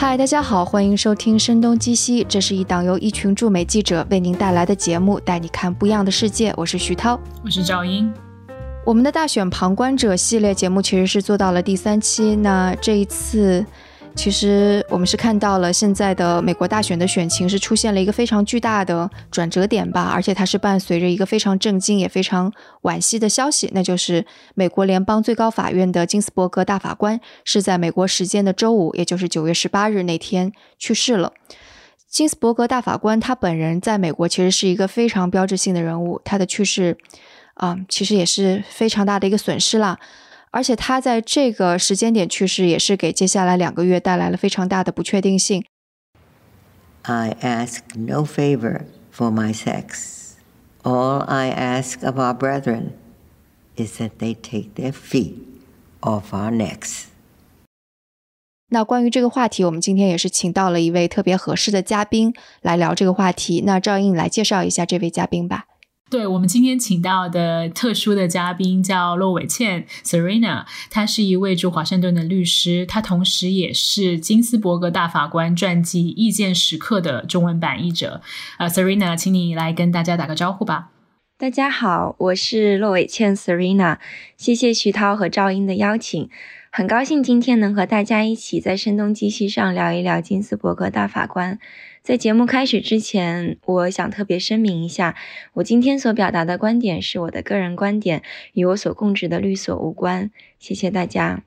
嗨，大家好，欢迎收听《声东击西》，这是一档由一群驻美记者为您带来的节目，带你看不一样的世界。我是徐涛，我是赵英。我们的大选旁观者系列节目其实是做到了第三期，那这一次。其实我们是看到了现在的美国大选的选情是出现了一个非常巨大的转折点吧，而且它是伴随着一个非常震惊也非常惋惜的消息，那就是美国联邦最高法院的金斯伯格大法官是在美国时间的周五，也就是九月十八日那天去世了。金斯伯格大法官他本人在美国其实是一个非常标志性的人物，他的去世啊，其实也是非常大的一个损失啦。而且他在这个时间点去世，也是给接下来两个月带来了非常大的不确定性。I ask no favor for my sex. All I ask of our brethren is that they take their feet off our necks. 那关于这个话题，我们今天也是请到了一位特别合适的嘉宾来聊这个话题。那赵英来介绍一下这位嘉宾吧。对我们今天请到的特殊的嘉宾叫骆伟倩 Serena，她是一位住华盛顿的律师，她同时也是金斯伯格大法官传记《意见时刻》的中文版译者。呃，Serena，请你来跟大家打个招呼吧。大家好，我是骆伟倩 Serena，谢谢徐涛和赵英的邀请，很高兴今天能和大家一起在声东击西上聊一聊金斯伯格大法官。在节目开始之前，我想特别声明一下，我今天所表达的观点是我的个人观点，与我所供职的律所无关。谢谢大家。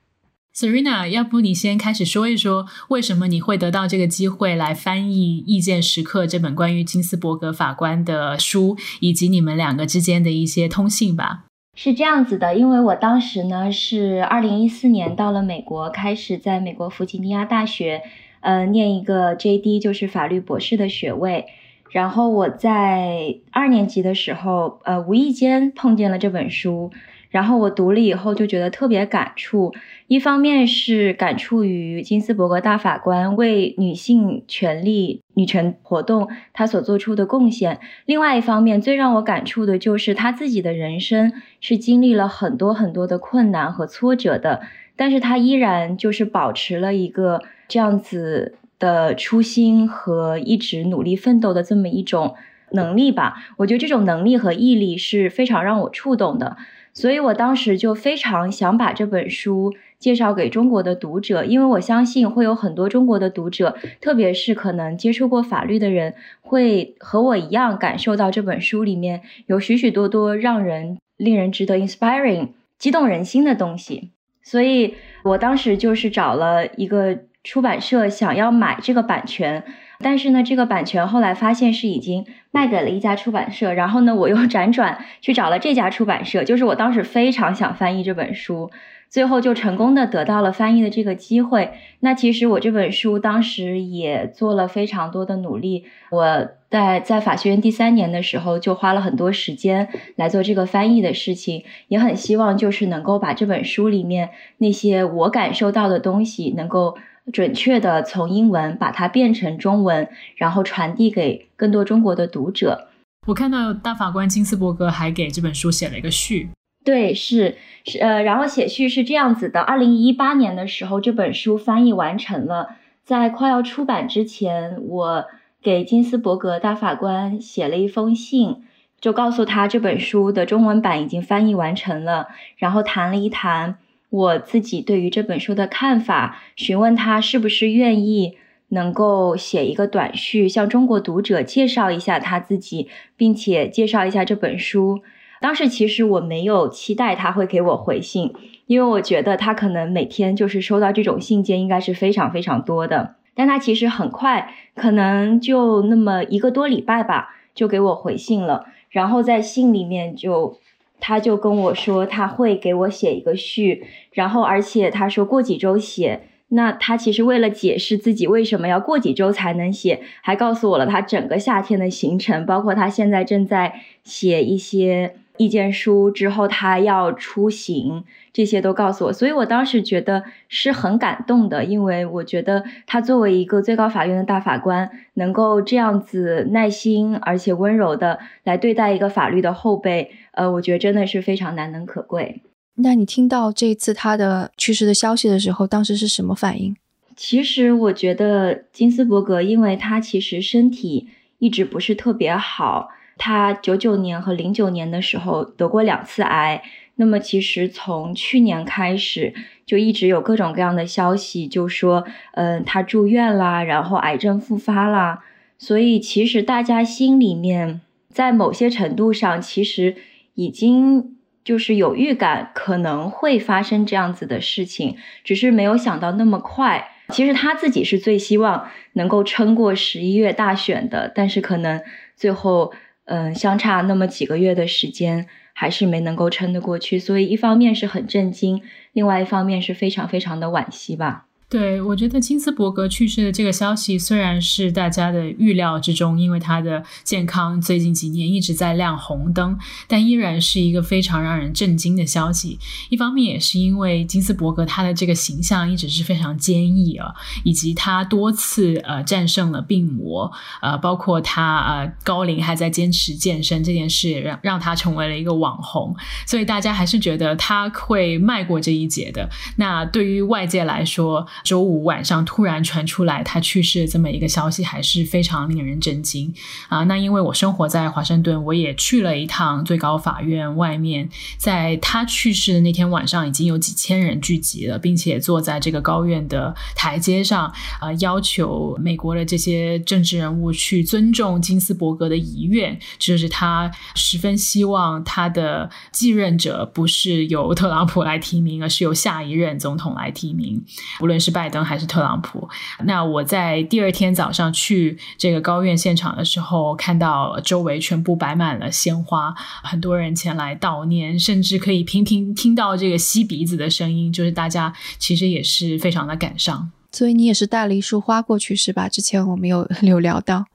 Serena，要不你先开始说一说，为什么你会得到这个机会来翻译《意见时刻》这本关于金斯伯格法官的书，以及你们两个之间的一些通信吧？是这样子的，因为我当时呢是二零一四年到了美国，开始在美国弗吉尼亚大学。呃，念一个 J.D. 就是法律博士的学位。然后我在二年级的时候，呃，无意间碰见了这本书，然后我读了以后就觉得特别感触。一方面是感触于金斯伯格大法官为女性权利、女权活动他所做出的贡献；另外一方面，最让我感触的就是他自己的人生是经历了很多很多的困难和挫折的，但是他依然就是保持了一个。这样子的初心和一直努力奋斗的这么一种能力吧，我觉得这种能力和毅力是非常让我触动的，所以我当时就非常想把这本书介绍给中国的读者，因为我相信会有很多中国的读者，特别是可能接触过法律的人，会和我一样感受到这本书里面有许许多多让人令人值得 inspiring 激动人心的东西，所以我当时就是找了一个。出版社想要买这个版权，但是呢，这个版权后来发现是已经卖给了一家出版社。然后呢，我又 辗转去找了这家出版社，就是我当时非常想翻译这本书，最后就成功的得到了翻译的这个机会。那其实我这本书当时也做了非常多的努力，我在在法学院第三年的时候就花了很多时间来做这个翻译的事情，也很希望就是能够把这本书里面那些我感受到的东西能够。准确的从英文把它变成中文，然后传递给更多中国的读者。我看到大法官金斯伯格还给这本书写了一个序。对，是是呃，然后写序是这样子的：二零一八年的时候，这本书翻译完成了，在快要出版之前，我给金斯伯格大法官写了一封信，就告诉他这本书的中文版已经翻译完成了，然后谈了一谈。我自己对于这本书的看法，询问他是不是愿意能够写一个短序，向中国读者介绍一下他自己，并且介绍一下这本书。当时其实我没有期待他会给我回信，因为我觉得他可能每天就是收到这种信件应该是非常非常多的。但他其实很快，可能就那么一个多礼拜吧，就给我回信了。然后在信里面就。他就跟我说他会给我写一个序，然后而且他说过几周写。那他其实为了解释自己为什么要过几周才能写，还告诉我了他整个夏天的行程，包括他现在正在写一些。意见书之后，他要出行，这些都告诉我，所以我当时觉得是很感动的，因为我觉得他作为一个最高法院的大法官，能够这样子耐心而且温柔的来对待一个法律的后辈，呃，我觉得真的是非常难能可贵。那你听到这次他的去世的消息的时候，当时是什么反应？其实我觉得金斯伯格，因为他其实身体一直不是特别好，他九九年和零九年的时候得过两次癌。那么其实从去年开始，就一直有各种各样的消息，就说，嗯，他住院啦，然后癌症复发啦。所以其实大家心里面，在某些程度上，其实已经就是有预感，可能会发生这样子的事情，只是没有想到那么快。其实他自己是最希望能够撑过十一月大选的，但是可能最后，嗯，相差那么几个月的时间。还是没能够撑得过去，所以一方面是很震惊，另外一方面是非常非常的惋惜吧。对，我觉得金斯伯格去世的这个消息虽然是大家的预料之中，因为他的健康最近几年一直在亮红灯，但依然是一个非常让人震惊的消息。一方面也是因为金斯伯格他的这个形象一直是非常坚毅啊，以及他多次呃战胜了病魔，呃，包括他呃高龄还在坚持健身这件事，让让他成为了一个网红，所以大家还是觉得他会迈过这一劫的。那对于外界来说，周五晚上突然传出来他去世的这么一个消息，还是非常令人震惊啊！那因为我生活在华盛顿，我也去了一趟最高法院外面，在他去世的那天晚上，已经有几千人聚集了，并且坐在这个高院的台阶上，啊，要求美国的这些政治人物去尊重金斯伯格的遗愿，就是他十分希望他的继任者不是由特朗普来提名，而是由下一任总统来提名，无论是。拜登还是特朗普？那我在第二天早上去这个高院现场的时候，看到周围全部摆满了鲜花，很多人前来悼念，甚至可以频频听到这个吸鼻子的声音，就是大家其实也是非常的感伤。所以你也是带了一束花过去是吧？之前我们有 有聊到。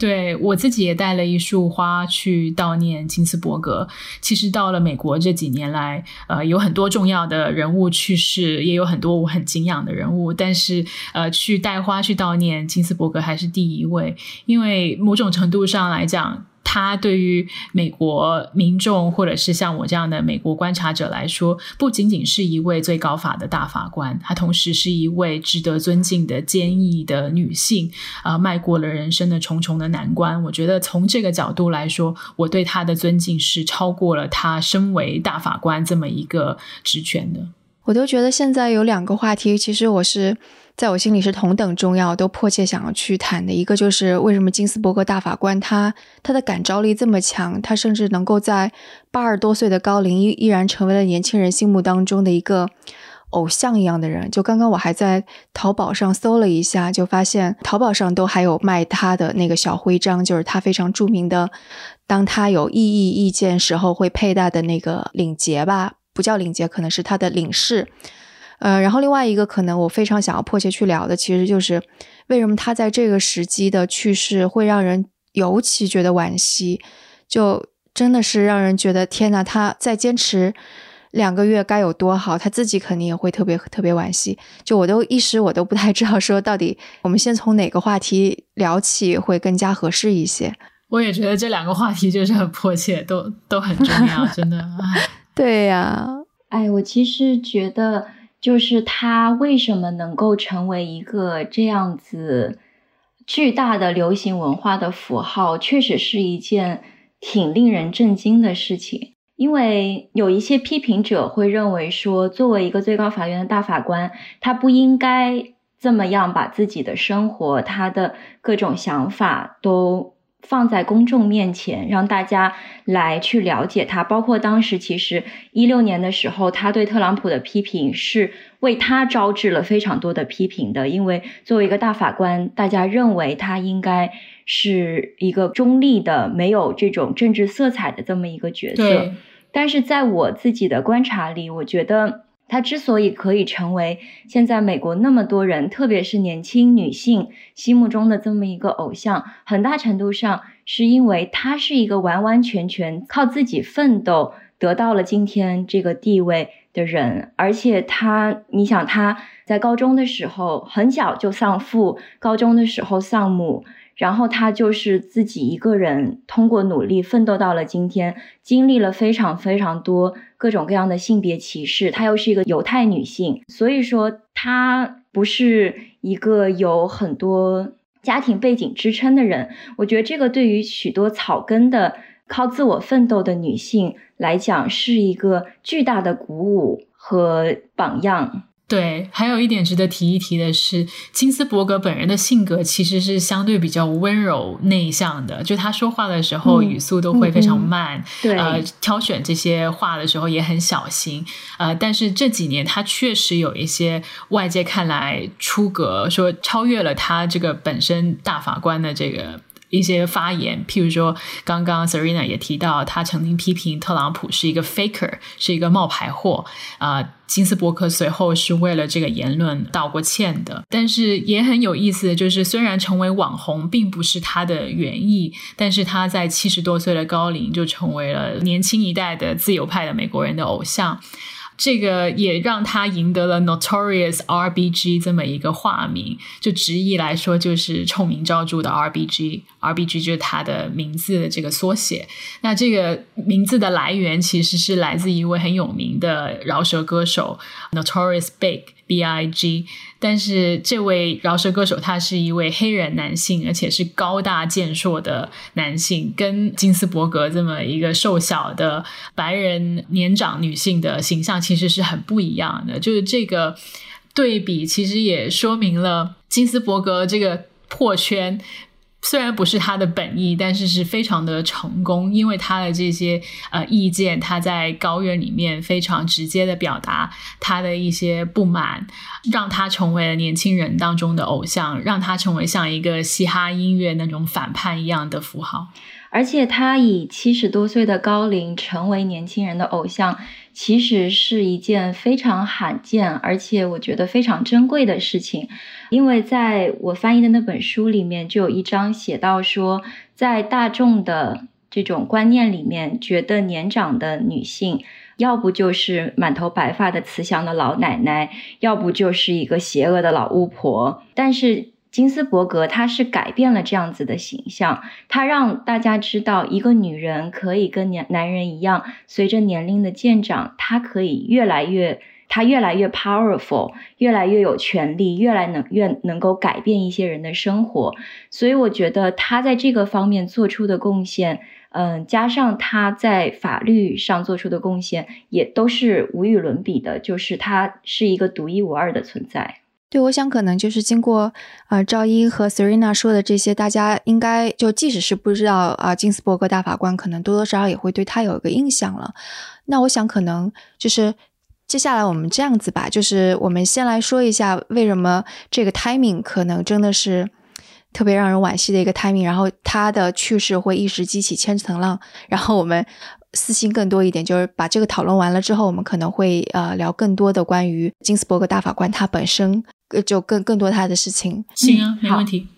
对我自己也带了一束花去悼念金斯伯格。其实到了美国这几年来，呃，有很多重要的人物去世，也有很多我很敬仰的人物，但是呃，去带花去悼念金斯伯格还是第一位，因为某种程度上来讲。他对于美国民众，或者是像我这样的美国观察者来说，不仅仅是一位最高法的大法官，他同时是一位值得尊敬的坚毅的女性，啊，迈过了人生的重重的难关。我觉得从这个角度来说，我对他的尊敬是超过了他身为大法官这么一个职权的。我都觉得现在有两个话题，其实我是。在我心里是同等重要，都迫切想要去谈的一个，就是为什么金斯伯格大法官他他的感召力这么强，他甚至能够在八十多岁的高龄依依然成为了年轻人心目当中的一个偶像一样的人。就刚刚我还在淘宝上搜了一下，就发现淘宝上都还有卖他的那个小徽章，就是他非常著名的，当他有异议意见时候会佩戴的那个领结吧，不叫领结，可能是他的领饰。呃，然后另外一个可能我非常想要迫切去聊的，其实就是为什么他在这个时机的去世会让人尤其觉得惋惜，就真的是让人觉得天呐，他再坚持两个月该有多好，他自己肯定也会特别特别惋惜。就我都一时我都不太知道说到底，我们先从哪个话题聊起会更加合适一些。我也觉得这两个话题就是很迫切，都都很重要，真的。对呀，哎，我其实觉得。就是他为什么能够成为一个这样子巨大的流行文化的符号，确实是一件挺令人震惊的事情。因为有一些批评者会认为说，作为一个最高法院的大法官，他不应该这么样把自己的生活、他的各种想法都。放在公众面前，让大家来去了解他。包括当时其实一六年的时候，他对特朗普的批评是为他招致了非常多的批评的。因为作为一个大法官，大家认为他应该是一个中立的、没有这种政治色彩的这么一个角色。但是在我自己的观察里，我觉得。他之所以可以成为现在美国那么多人，特别是年轻女性心目中的这么一个偶像，很大程度上是因为他是一个完完全全靠自己奋斗得到了今天这个地位的人。而且他，你想他在高中的时候很小就丧父，高中的时候丧母。然后他就是自己一个人通过努力奋斗到了今天，经历了非常非常多各种各样的性别歧视。她又是一个犹太女性，所以说她不是一个有很多家庭背景支撑的人。我觉得这个对于许多草根的靠自我奋斗的女性来讲，是一个巨大的鼓舞和榜样。对，还有一点值得提一提的是，金斯伯格本人的性格其实是相对比较温柔内向的，就他说话的时候语速都会非常慢，对，呃，挑选这些话的时候也很小心，呃，但是这几年他确实有一些外界看来出格，说超越了他这个本身大法官的这个。一些发言，譬如说，刚刚 Serena 也提到，他曾经批评特朗普是一个 faker，是一个冒牌货。啊，金斯伯格随后是为了这个言论道过歉的。但是也很有意思就是，虽然成为网红并不是他的原意，但是他在七十多岁的高龄就成为了年轻一代的自由派的美国人的偶像。这个也让他赢得了 Notorious RBG 这么一个化名，就直译来说就是臭名昭著的 RBG，RBG 就是他的名字的这个缩写。那这个名字的来源其实是来自一位很有名的饶舌歌手 Notorious Big。B I G，但是这位饶舌歌手他是一位黑人男性，而且是高大健硕的男性，跟金斯伯格这么一个瘦小的白人年长女性的形象其实是很不一样的。就是这个对比，其实也说明了金斯伯格这个破圈。虽然不是他的本意，但是是非常的成功，因为他的这些呃意见，他在高院里面非常直接的表达他的一些不满，让他成为了年轻人当中的偶像，让他成为像一个嘻哈音乐那种反叛一样的符号。而且他以七十多岁的高龄成为年轻人的偶像，其实是一件非常罕见，而且我觉得非常珍贵的事情。因为在我翻译的那本书里面，就有一章写到说，在大众的这种观念里面，觉得年长的女性，要不就是满头白发的慈祥的老奶奶，要不就是一个邪恶的老巫婆。但是金斯伯格，他是改变了这样子的形象，他让大家知道，一个女人可以跟年男人一样，随着年龄的渐长，她可以越来越，她越来越 powerful，越来越有权利，越来能越能够改变一些人的生活。所以我觉得他在这个方面做出的贡献，嗯，加上他在法律上做出的贡献，也都是无与伦比的，就是他是一个独一无二的存在。对，我想可能就是经过啊赵一和 Serena 说的这些，大家应该就即使是不知道啊金斯伯格大法官，可能多多少少也会对他有一个印象了。那我想可能就是接下来我们这样子吧，就是我们先来说一下为什么这个 timing 可能真的是特别让人惋惜的一个 timing，然后他的去世会一时激起千层浪，然后我们。私心更多一点，就是把这个讨论完了之后，我们可能会呃聊更多的关于金斯伯格大法官他本身，呃就更更多他的事情。行啊，没问题。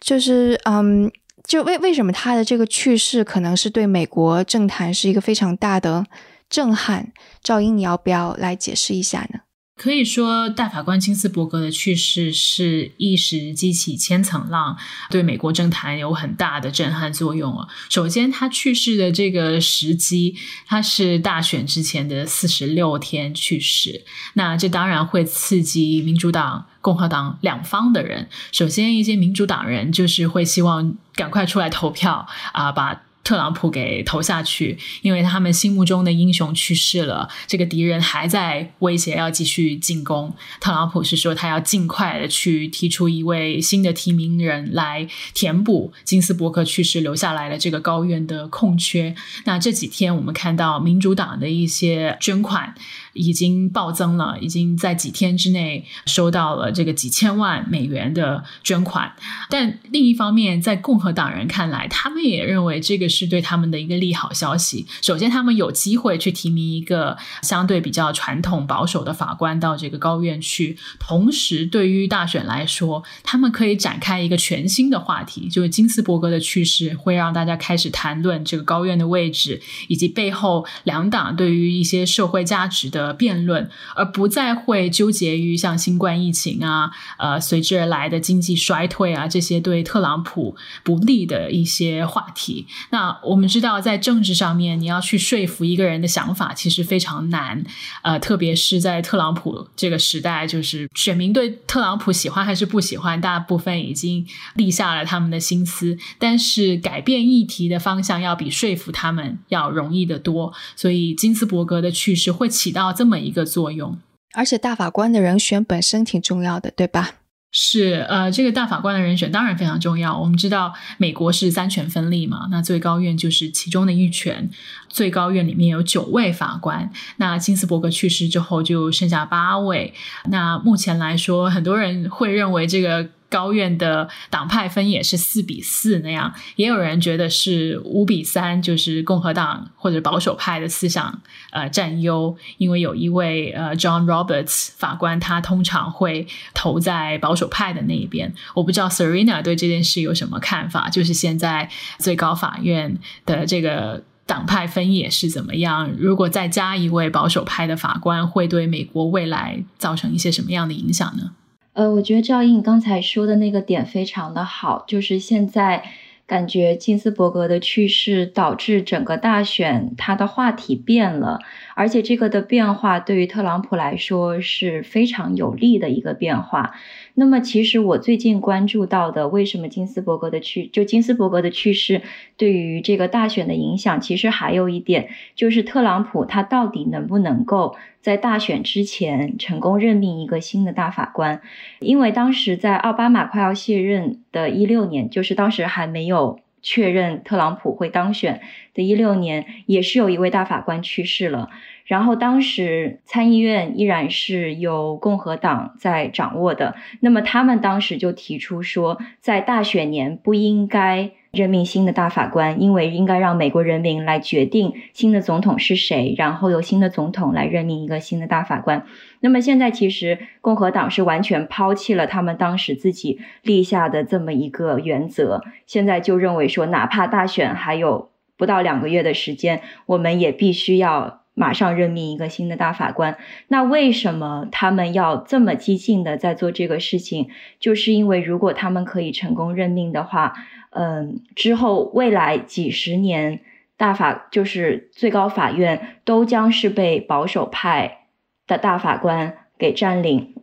就是嗯，就为为什么他的这个去世可能是对美国政坛是一个非常大的震撼？赵英，你要不要来解释一下呢？可以说，大法官金斯伯格的去世是一时激起千层浪，对美国政坛有很大的震撼作用啊。首先，他去世的这个时机，他是大选之前的四十六天去世，那这当然会刺激民主党、共和党两方的人。首先，一些民主党人就是会希望赶快出来投票啊，把。特朗普给投下去，因为他们心目中的英雄去世了，这个敌人还在威胁要继续进攻。特朗普是说他要尽快的去提出一位新的提名人来填补金斯伯格去世留下来的这个高院的空缺。那这几天我们看到民主党的一些捐款。已经暴增了，已经在几天之内收到了这个几千万美元的捐款。但另一方面，在共和党人看来，他们也认为这个是对他们的一个利好消息。首先，他们有机会去提名一个相对比较传统保守的法官到这个高院去；同时，对于大选来说，他们可以展开一个全新的话题，就是金斯伯格的去世会让大家开始谈论这个高院的位置，以及背后两党对于一些社会价值的。的辩论，而不再会纠结于像新冠疫情啊、呃随之而来的经济衰退啊这些对特朗普不利的一些话题。那我们知道，在政治上面，你要去说服一个人的想法，其实非常难。呃，特别是在特朗普这个时代，就是选民对特朗普喜欢还是不喜欢，大部分已经立下了他们的心思。但是改变议题的方向，要比说服他们要容易得多。所以金斯伯格的去世会起到这么一个作用，而且大法官的人选本身挺重要的，对吧？是，呃，这个大法官的人选当然非常重要。我们知道美国是三权分立嘛，那最高院就是其中的一权。最高院里面有九位法官，那金斯伯格去世之后就剩下八位。那目前来说，很多人会认为这个。高院的党派分也是四比四那样，也有人觉得是五比三，就是共和党或者保守派的思想呃占优，因为有一位呃 John Roberts 法官，他通常会投在保守派的那一边。我不知道 Serena 对这件事有什么看法，就是现在最高法院的这个党派分野是怎么样？如果再加一位保守派的法官，会对美国未来造成一些什么样的影响呢？呃，我觉得赵颖刚才说的那个点非常的好，就是现在感觉金斯伯格的去世导致整个大选他的话题变了，而且这个的变化对于特朗普来说是非常有利的一个变化。那么，其实我最近关注到的，为什么金斯伯格的去就金斯伯格的去世对于这个大选的影响，其实还有一点就是特朗普他到底能不能够在大选之前成功任命一个新的大法官？因为当时在奥巴马快要卸任的一六年，就是当时还没有确认特朗普会当选的一六年，也是有一位大法官去世了。然后当时参议院依然是由共和党在掌握的，那么他们当时就提出说，在大选年不应该任命新的大法官，因为应该让美国人民来决定新的总统是谁，然后由新的总统来任命一个新的大法官。那么现在其实共和党是完全抛弃了他们当时自己立下的这么一个原则，现在就认为说，哪怕大选还有不到两个月的时间，我们也必须要。马上任命一个新的大法官，那为什么他们要这么激进的在做这个事情？就是因为如果他们可以成功任命的话，嗯，之后未来几十年大法就是最高法院都将是被保守派的大法官给占领。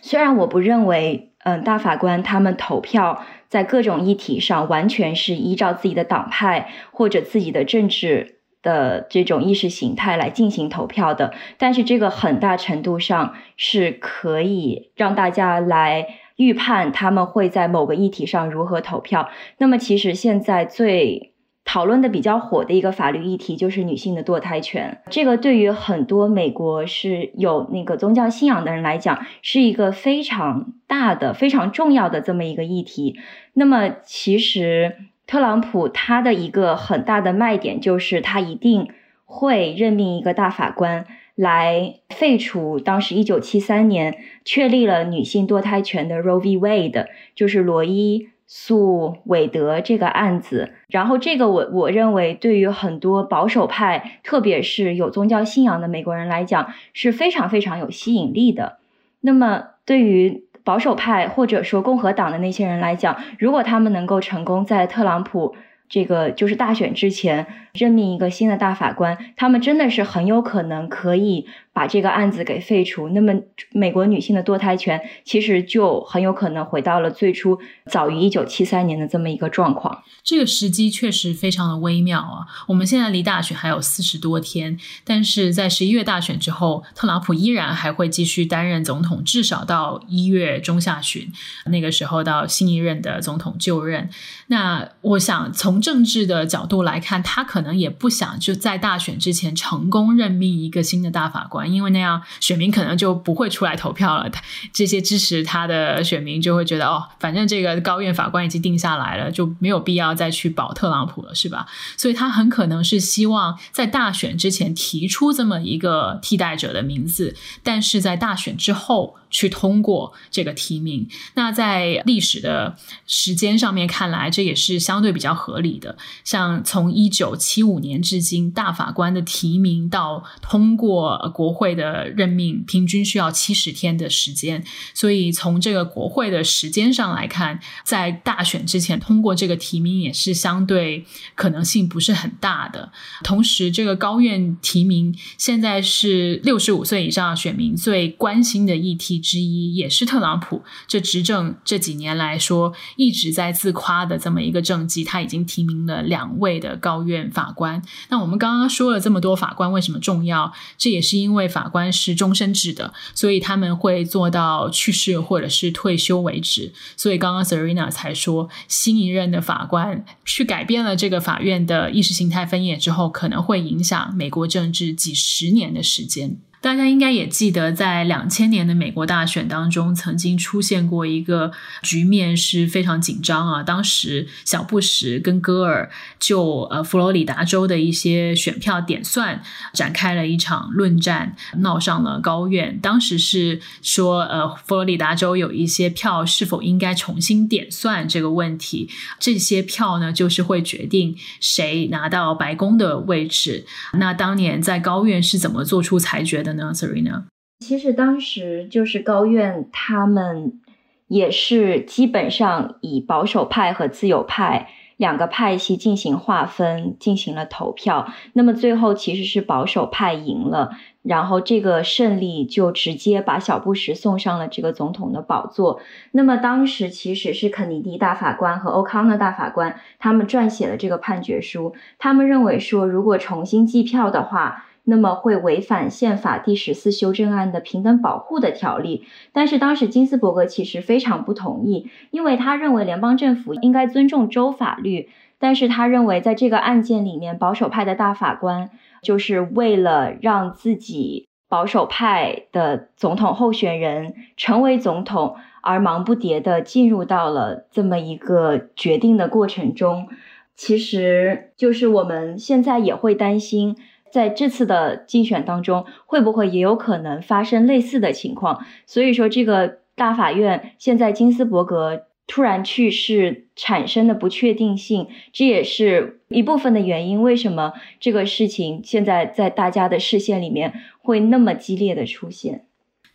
虽然我不认为，嗯，大法官他们投票在各种议题上完全是依照自己的党派或者自己的政治。的这种意识形态来进行投票的，但是这个很大程度上是可以让大家来预判他们会在某个议题上如何投票。那么，其实现在最讨论的比较火的一个法律议题就是女性的堕胎权。这个对于很多美国是有那个宗教信仰的人来讲，是一个非常大的、非常重要的这么一个议题。那么，其实。特朗普他的一个很大的卖点就是他一定会任命一个大法官来废除当时一九七三年确立了女性堕胎权的 Roe v. Wade，就是罗伊诉韦德这个案子。然后这个我我认为对于很多保守派，特别是有宗教信仰的美国人来讲是非常非常有吸引力的。那么对于保守派或者说共和党的那些人来讲，如果他们能够成功在特朗普这个就是大选之前任命一个新的大法官，他们真的是很有可能可以。把这个案子给废除，那么美国女性的堕胎权其实就很有可能回到了最初早于一九七三年的这么一个状况。这个时机确实非常的微妙啊！我们现在离大选还有四十多天，但是在十一月大选之后，特朗普依然还会继续担任总统，至少到一月中下旬，那个时候到新一任的总统就任。那我想从政治的角度来看，他可能也不想就在大选之前成功任命一个新的大法官。因为那样，选民可能就不会出来投票了。这些支持他的选民就会觉得，哦，反正这个高院法官已经定下来了，就没有必要再去保特朗普了，是吧？所以他很可能是希望在大选之前提出这么一个替代者的名字，但是在大选之后去通过这个提名。那在历史的时间上面看来，这也是相对比较合理的。像从一九七五年至今，大法官的提名到通过国会的任命，平均需要七十天的时间。所以从这个国会的时间上来看，在大选之前通过这个提名也是相对可能性不是很大的。同时，这个高院提名现在是六十五岁以上选民最关心的议题之一，也是特朗普这执政这几年来说一直在自夸的这么一个政绩。他已经提名了两位的高院法官。那我们刚刚说了这么多法官为什么重要？这也是因为法官是终身制的，所以他们会做到去世或者是退休为止。所以刚刚 Serena 才说，新一任的法官去改变了这个法院的意识形态分野之后，可能会影响美国政治几十年的时间。大家应该也记得，在两千年的美国大选当中，曾经出现过一个局面是非常紧张啊。当时小布什跟戈尔就呃佛罗里达州的一些选票点算展开了一场论战，闹上了高院。当时是说，呃，佛罗里达州有一些票是否应该重新点算这个问题，这些票呢，就是会决定谁拿到白宫的位置。那当年在高院是怎么做出裁决的？呢，Serena，其实当时就是高院，他们也是基本上以保守派和自由派两个派系进行划分，进行了投票。那么最后其实是保守派赢了，然后这个胜利就直接把小布什送上了这个总统的宝座。那么当时其实是肯尼迪大法官和欧康纳大法官他们撰写了这个判决书，他们认为说，如果重新计票的话。那么会违反宪法第十四修正案的平等保护的条例，但是当时金斯伯格其实非常不同意，因为他认为联邦政府应该尊重州法律，但是他认为在这个案件里面，保守派的大法官就是为了让自己保守派的总统候选人成为总统而忙不迭的进入到了这么一个决定的过程中，其实就是我们现在也会担心。在这次的竞选当中，会不会也有可能发生类似的情况？所以说，这个大法院现在金斯伯格突然去世产生的不确定性，这也是一部分的原因。为什么这个事情现在在大家的视线里面会那么激烈的出现？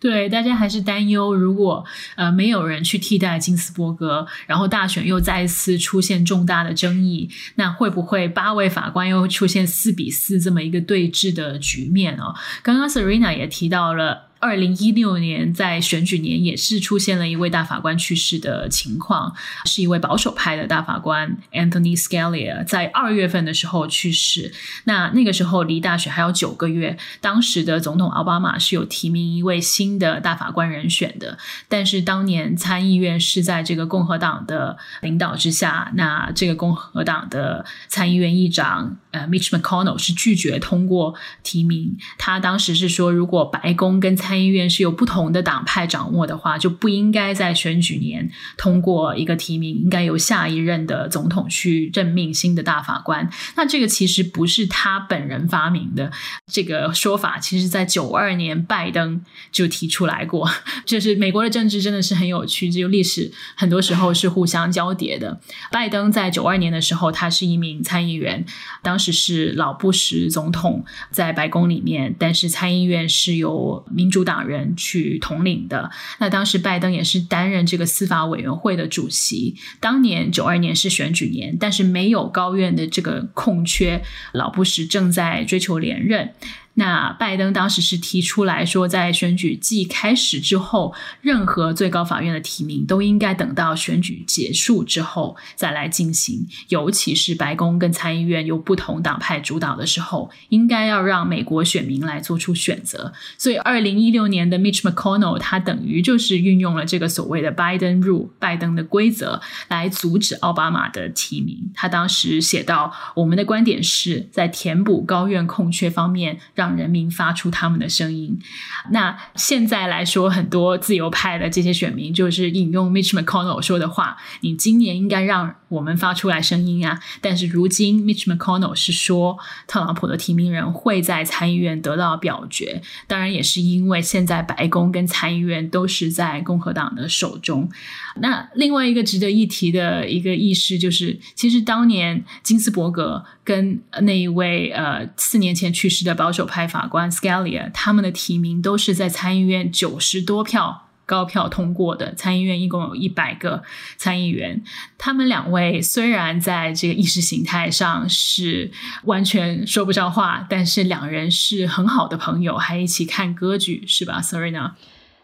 对，大家还是担忧，如果呃没有人去替代金斯伯格，然后大选又再一次出现重大的争议，那会不会八位法官又出现四比四这么一个对峙的局面哦？刚刚 Serena 也提到了。二零一六年在选举年也是出现了一位大法官去世的情况，是一位保守派的大法官 Anthony Scalia 在二月份的时候去世。那那个时候离大选还有九个月，当时的总统奥巴马是有提名一位新的大法官人选的，但是当年参议院是在这个共和党的领导之下，那这个共和党的参议院议长呃 Mitch McConnell 是拒绝通过提名。他当时是说，如果白宫跟参参议院是由不同的党派掌握的话，就不应该在选举年通过一个提名，应该由下一任的总统去任命新的大法官。那这个其实不是他本人发明的，这个说法其实在九二年拜登就提出来过。就是美国的政治真的是很有趣，就历史很多时候是互相交叠的。拜登在九二年的时候，他是一名参议员，当时是老布什总统在白宫里面，但是参议院是由民主。党人去统领的，那当时拜登也是担任这个司法委员会的主席。当年九二年是选举年，但是没有高院的这个空缺，老布什正在追求连任。那拜登当时是提出来说，在选举季开始之后，任何最高法院的提名都应该等到选举结束之后再来进行，尤其是白宫跟参议院由不同党派主导的时候，应该要让美国选民来做出选择。所以，二零一六年的 Mitch McConnell 他等于就是运用了这个所谓的 Biden Rule 拜登的规则来阻止奥巴马的提名。他当时写到：“我们的观点是在填补高院空缺方面让。”让人民发出他们的声音。那现在来说，很多自由派的这些选民就是引用 Mitch McConnell 说的话：“你今年应该让我们发出来声音啊！”但是如今 Mitch McConnell 是说，特朗普的提名人会在参议院得到表决。当然，也是因为现在白宫跟参议院都是在共和党的手中。那另外一个值得一提的一个意识就是，其实当年金斯伯格跟那一位呃四年前去世的保守派法官 Scalia，他们的提名都是在参议院九十多票高票通过的。参议院一共有一百个参议员，他们两位虽然在这个意识形态上是完全说不上话，但是两人是很好的朋友，还一起看歌剧，是吧，Serena？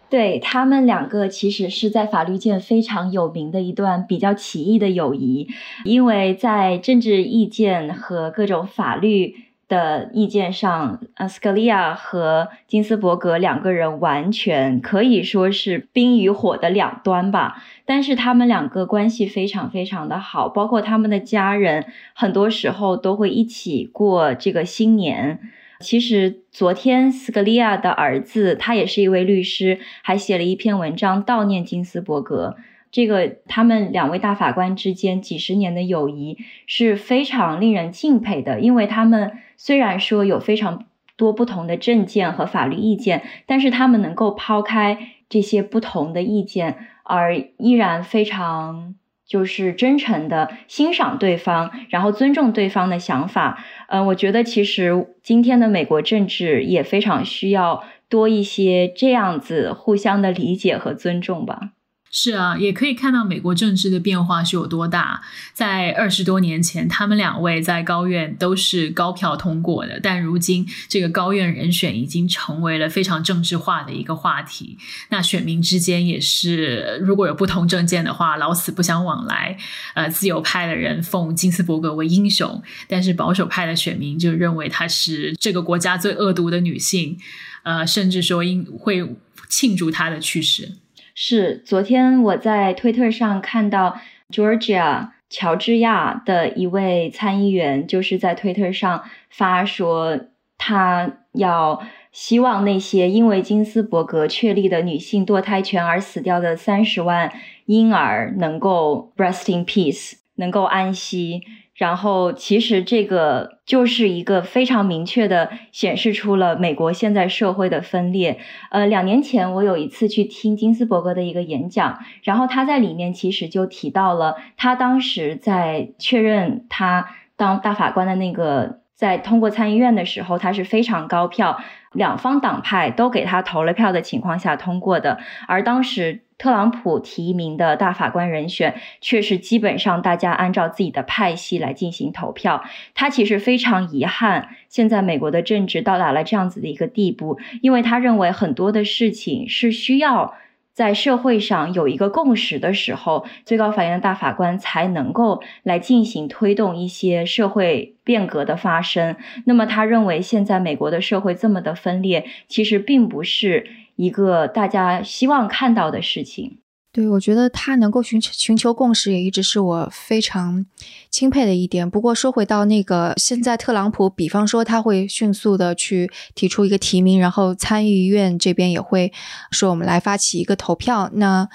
对他们两个其实是在法律界非常有名的一段比较奇异的友谊，因为在政治意见和各种法律的意见上，呃，斯科利亚和金斯伯格两个人完全可以说是冰与火的两端吧。但是他们两个关系非常非常的好，包括他们的家人，很多时候都会一起过这个新年。其实昨天斯格利亚的儿子，他也是一位律师，还写了一篇文章悼念金斯伯格。这个他们两位大法官之间几十年的友谊是非常令人敬佩的，因为他们虽然说有非常多不同的政见和法律意见，但是他们能够抛开这些不同的意见，而依然非常。就是真诚的欣赏对方，然后尊重对方的想法。嗯，我觉得其实今天的美国政治也非常需要多一些这样子互相的理解和尊重吧。是啊，也可以看到美国政治的变化是有多大。在二十多年前，他们两位在高院都是高票通过的，但如今这个高院人选已经成为了非常政治化的一个话题。那选民之间也是，如果有不同政见的话，老死不相往来。呃，自由派的人奉金斯伯格为英雄，但是保守派的选民就认为她是这个国家最恶毒的女性，呃，甚至说应会庆祝她的去世。是，昨天我在推特上看到 Georgia 乔治亚的一位参议员，就是在推特上发说，他要希望那些因为金斯伯格确立的女性堕胎权而死掉的三十万婴儿能够 rest in peace，能够安息。然后，其实这个就是一个非常明确的显示出了美国现在社会的分裂。呃，两年前我有一次去听金斯伯格的一个演讲，然后他在里面其实就提到了他当时在确认他当大法官的那个，在通过参议院的时候，他是非常高票，两方党派都给他投了票的情况下通过的，而当时。特朗普提名的大法官人选，却是基本上大家按照自己的派系来进行投票。他其实非常遗憾，现在美国的政治到达了这样子的一个地步，因为他认为很多的事情是需要在社会上有一个共识的时候，最高法院的大法官才能够来进行推动一些社会变革的发生。那么，他认为现在美国的社会这么的分裂，其实并不是。一个大家希望看到的事情，对我觉得他能够寻寻求共识，也一直是我非常钦佩的一点。不过说回到那个，现在特朗普，比方说他会迅速的去提出一个提名，然后参议院这边也会说我们来发起一个投票，那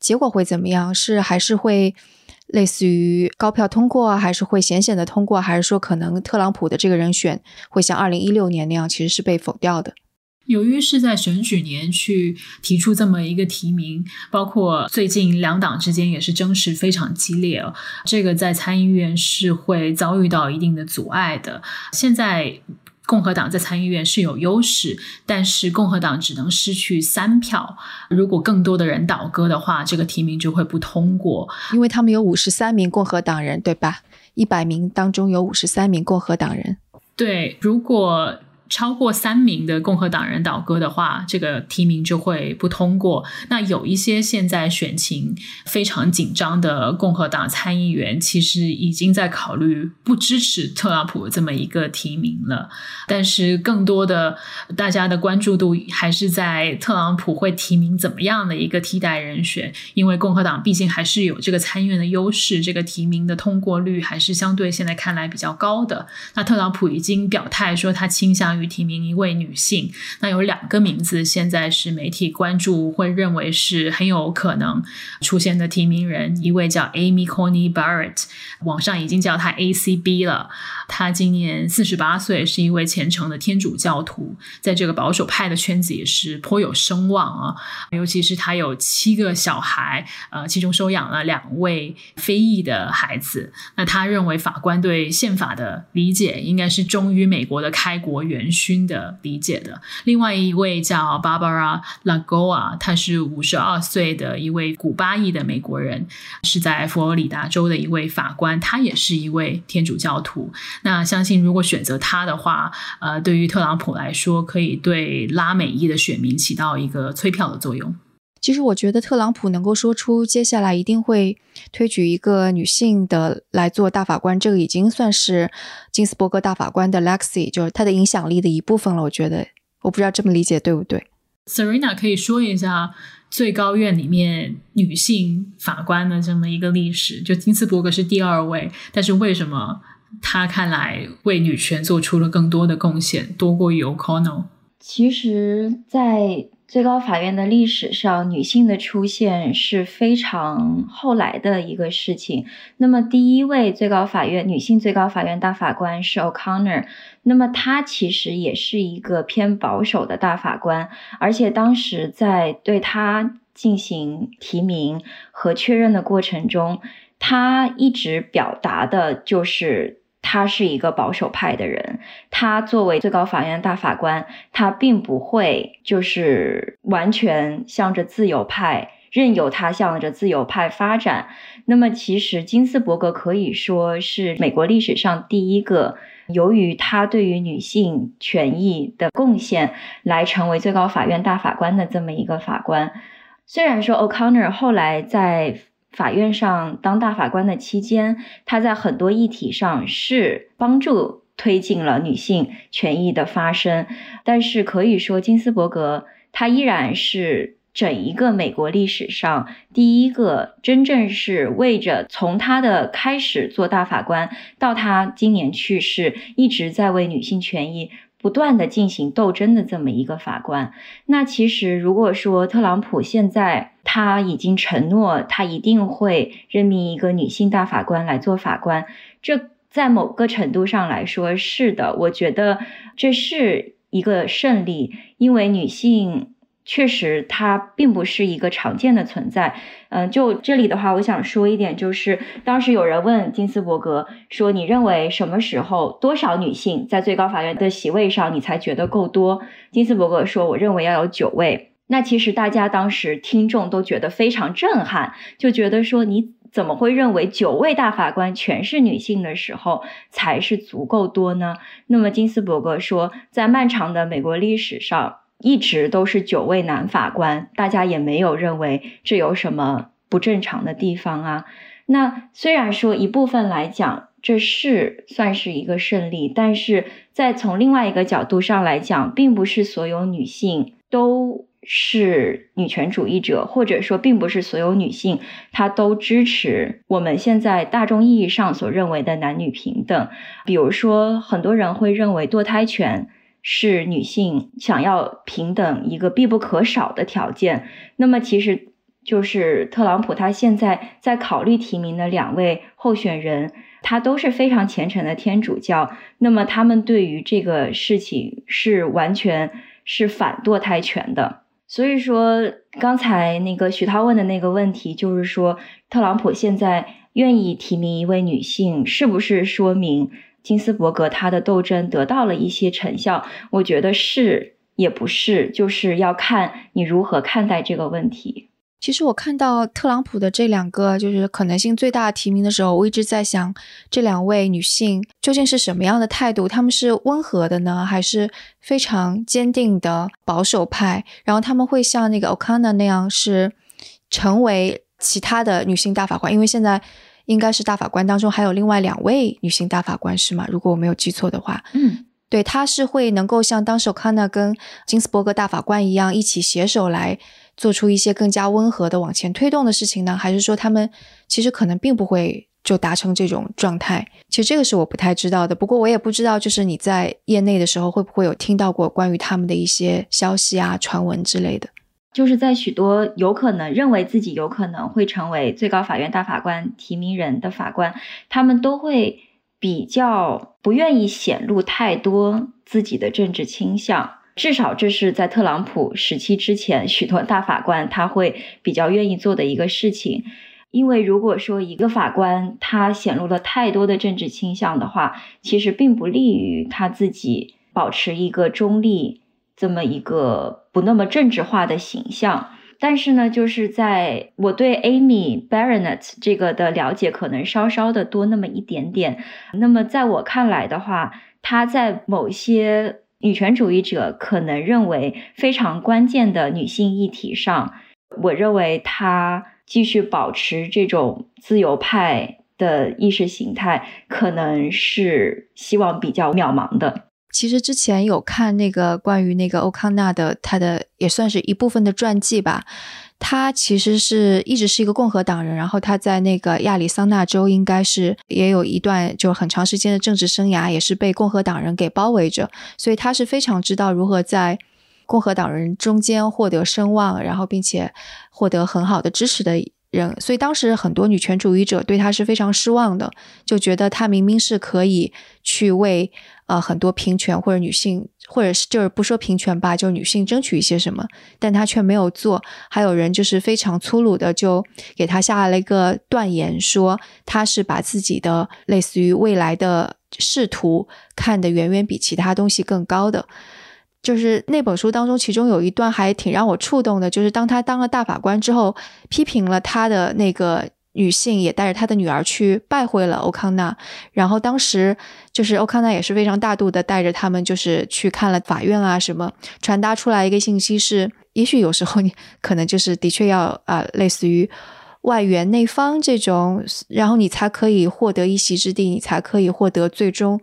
结果会怎么样？是还是会类似于高票通过，还是会险险的通过，还是说可能特朗普的这个人选会像二零一六年那样，其实是被否掉的？由于是在选举年去提出这么一个提名，包括最近两党之间也是争执非常激烈哦，这个在参议院是会遭遇到一定的阻碍的。现在共和党在参议院是有优势，但是共和党只能失去三票。如果更多的人倒戈的话，这个提名就会不通过，因为他们有五十三名共和党人，对吧？一百名当中有五十三名共和党人。对，如果。超过三名的共和党人倒戈的话，这个提名就会不通过。那有一些现在选情非常紧张的共和党参议员，其实已经在考虑不支持特朗普这么一个提名了。但是，更多的大家的关注度还是在特朗普会提名怎么样的一个替代人选，因为共和党毕竟还是有这个参议院的优势，这个提名的通过率还是相对现在看来比较高的。那特朗普已经表态说，他倾向。向于提名一位女性。那有两个名字，现在是媒体关注，会认为是很有可能出现的提名人。一位叫 Amy Coney Barrett，网上已经叫她 ACB 了。她今年四十八岁，是一位虔诚的天主教徒，在这个保守派的圈子也是颇有声望啊。尤其是她有七个小孩，呃，其中收养了两位非裔的孩子。那他认为法官对宪法的理解应该是忠于美国的开国元勋的理解的。另外一位叫 Barbara Lagoa，他是五十二岁的一位古巴裔的美国人，是在佛罗里达州的一位法官，他也是一位天主教徒。那相信如果选择他的话，呃，对于特朗普来说，可以对拉美裔的选民起到一个催票的作用。其实我觉得特朗普能够说出接下来一定会推举一个女性的来做大法官，这个已经算是金斯伯格大法官的 legacy，就是他的影响力的一部分了。我觉得，我不知道这么理解对不对。Serena 可以说一下最高院里面女性法官的这么一个历史。就金斯伯格是第二位，但是为什么他看来为女权做出了更多的贡献，多过于 O'Connell？其实，在最高法院的历史上，女性的出现是非常后来的一个事情。那么，第一位最高法院女性最高法院大法官是 O'Connor，那么她其实也是一个偏保守的大法官，而且当时在对她进行提名和确认的过程中，她一直表达的就是。他是一个保守派的人，他作为最高法院大法官，他并不会就是完全向着自由派，任由他向着自由派发展。那么，其实金斯伯格可以说是美国历史上第一个由于他对于女性权益的贡献来成为最高法院大法官的这么一个法官。虽然说 O'Connor 后来在。法院上当大法官的期间，他在很多议题上是帮助推进了女性权益的发生。但是可以说，金斯伯格他依然是整一个美国历史上第一个真正是为着从他的开始做大法官到他今年去世，一直在为女性权益。不断的进行斗争的这么一个法官，那其实如果说特朗普现在他已经承诺他一定会任命一个女性大法官来做法官，这在某个程度上来说是的，我觉得这是一个胜利，因为女性。确实，它并不是一个常见的存在。嗯，就这里的话，我想说一点，就是当时有人问金斯伯格说：“你认为什么时候多少女性在最高法院的席位上，你才觉得够多？”金斯伯格说：“我认为要有九位。”那其实大家当时听众都觉得非常震撼，就觉得说你怎么会认为九位大法官全是女性的时候才是足够多呢？那么金斯伯格说，在漫长的美国历史上。一直都是九位男法官，大家也没有认为这有什么不正常的地方啊。那虽然说一部分来讲这是算是一个胜利，但是在从另外一个角度上来讲，并不是所有女性都是女权主义者，或者说并不是所有女性她都支持我们现在大众意义上所认为的男女平等。比如说，很多人会认为堕胎权。是女性想要平等一个必不可少的条件。那么，其实就是特朗普他现在在考虑提名的两位候选人，他都是非常虔诚的天主教。那么，他们对于这个事情是完全是反堕胎权的。所以说，刚才那个徐涛问的那个问题，就是说，特朗普现在愿意提名一位女性，是不是说明？金斯伯格他的斗争得到了一些成效，我觉得是也不是，就是要看你如何看待这个问题。其实我看到特朗普的这两个就是可能性最大的提名的时候，我一直在想，这两位女性究竟是什么样的态度？他们是温和的呢，还是非常坚定的保守派？然后他们会像那个 O'Connor 那样是成为其他的女性大法官？因为现在。应该是大法官当中还有另外两位女性大法官是吗？如果我没有记错的话，嗯，对，他是会能够像当时康纳跟金斯伯格大法官一样，一起携手来做出一些更加温和的往前推动的事情呢？还是说他们其实可能并不会就达成这种状态。其实这个是我不太知道的，不过我也不知道，就是你在业内的时候会不会有听到过关于他们的一些消息啊、传闻之类的。就是在许多有可能认为自己有可能会成为最高法院大法官提名人的法官，他们都会比较不愿意显露太多自己的政治倾向。至少这是在特朗普时期之前，许多大法官他会比较愿意做的一个事情。因为如果说一个法官他显露了太多的政治倾向的话，其实并不利于他自己保持一个中立这么一个不那么政治化的形象。但是呢，就是在我对 Amy Barnett 这个的了解可能稍稍的多那么一点点。那么在我看来的话，她在某些。女权主义者可能认为非常关键的女性议题上，我认为她继续保持这种自由派的意识形态，可能是希望比较渺茫的。其实之前有看那个关于那个欧康纳的，他的也算是一部分的传记吧。他其实是一直是一个共和党人，然后他在那个亚利桑那州应该是也有一段就很长时间的政治生涯，也是被共和党人给包围着，所以他是非常知道如何在共和党人中间获得声望，然后并且获得很好的支持的人。所以当时很多女权主义者对他是非常失望的，就觉得他明明是可以去为。呃，很多平权或者女性，或者是就是不说平权吧，就女性争取一些什么，但他却没有做。还有人就是非常粗鲁的，就给他下了一个断言，说他是把自己的类似于未来的仕途看得远远比其他东西更高的。就是那本书当中，其中有一段还挺让我触动的，就是当他当了大法官之后，批评了他的那个。女性也带着他的女儿去拜会了欧康纳，然后当时就是欧康纳也是非常大度的带着他们，就是去看了法院啊什么，传达出来一个信息是，也许有时候你可能就是的确要啊，类似于外圆内方这种，然后你才可以获得一席之地，你才可以获得最终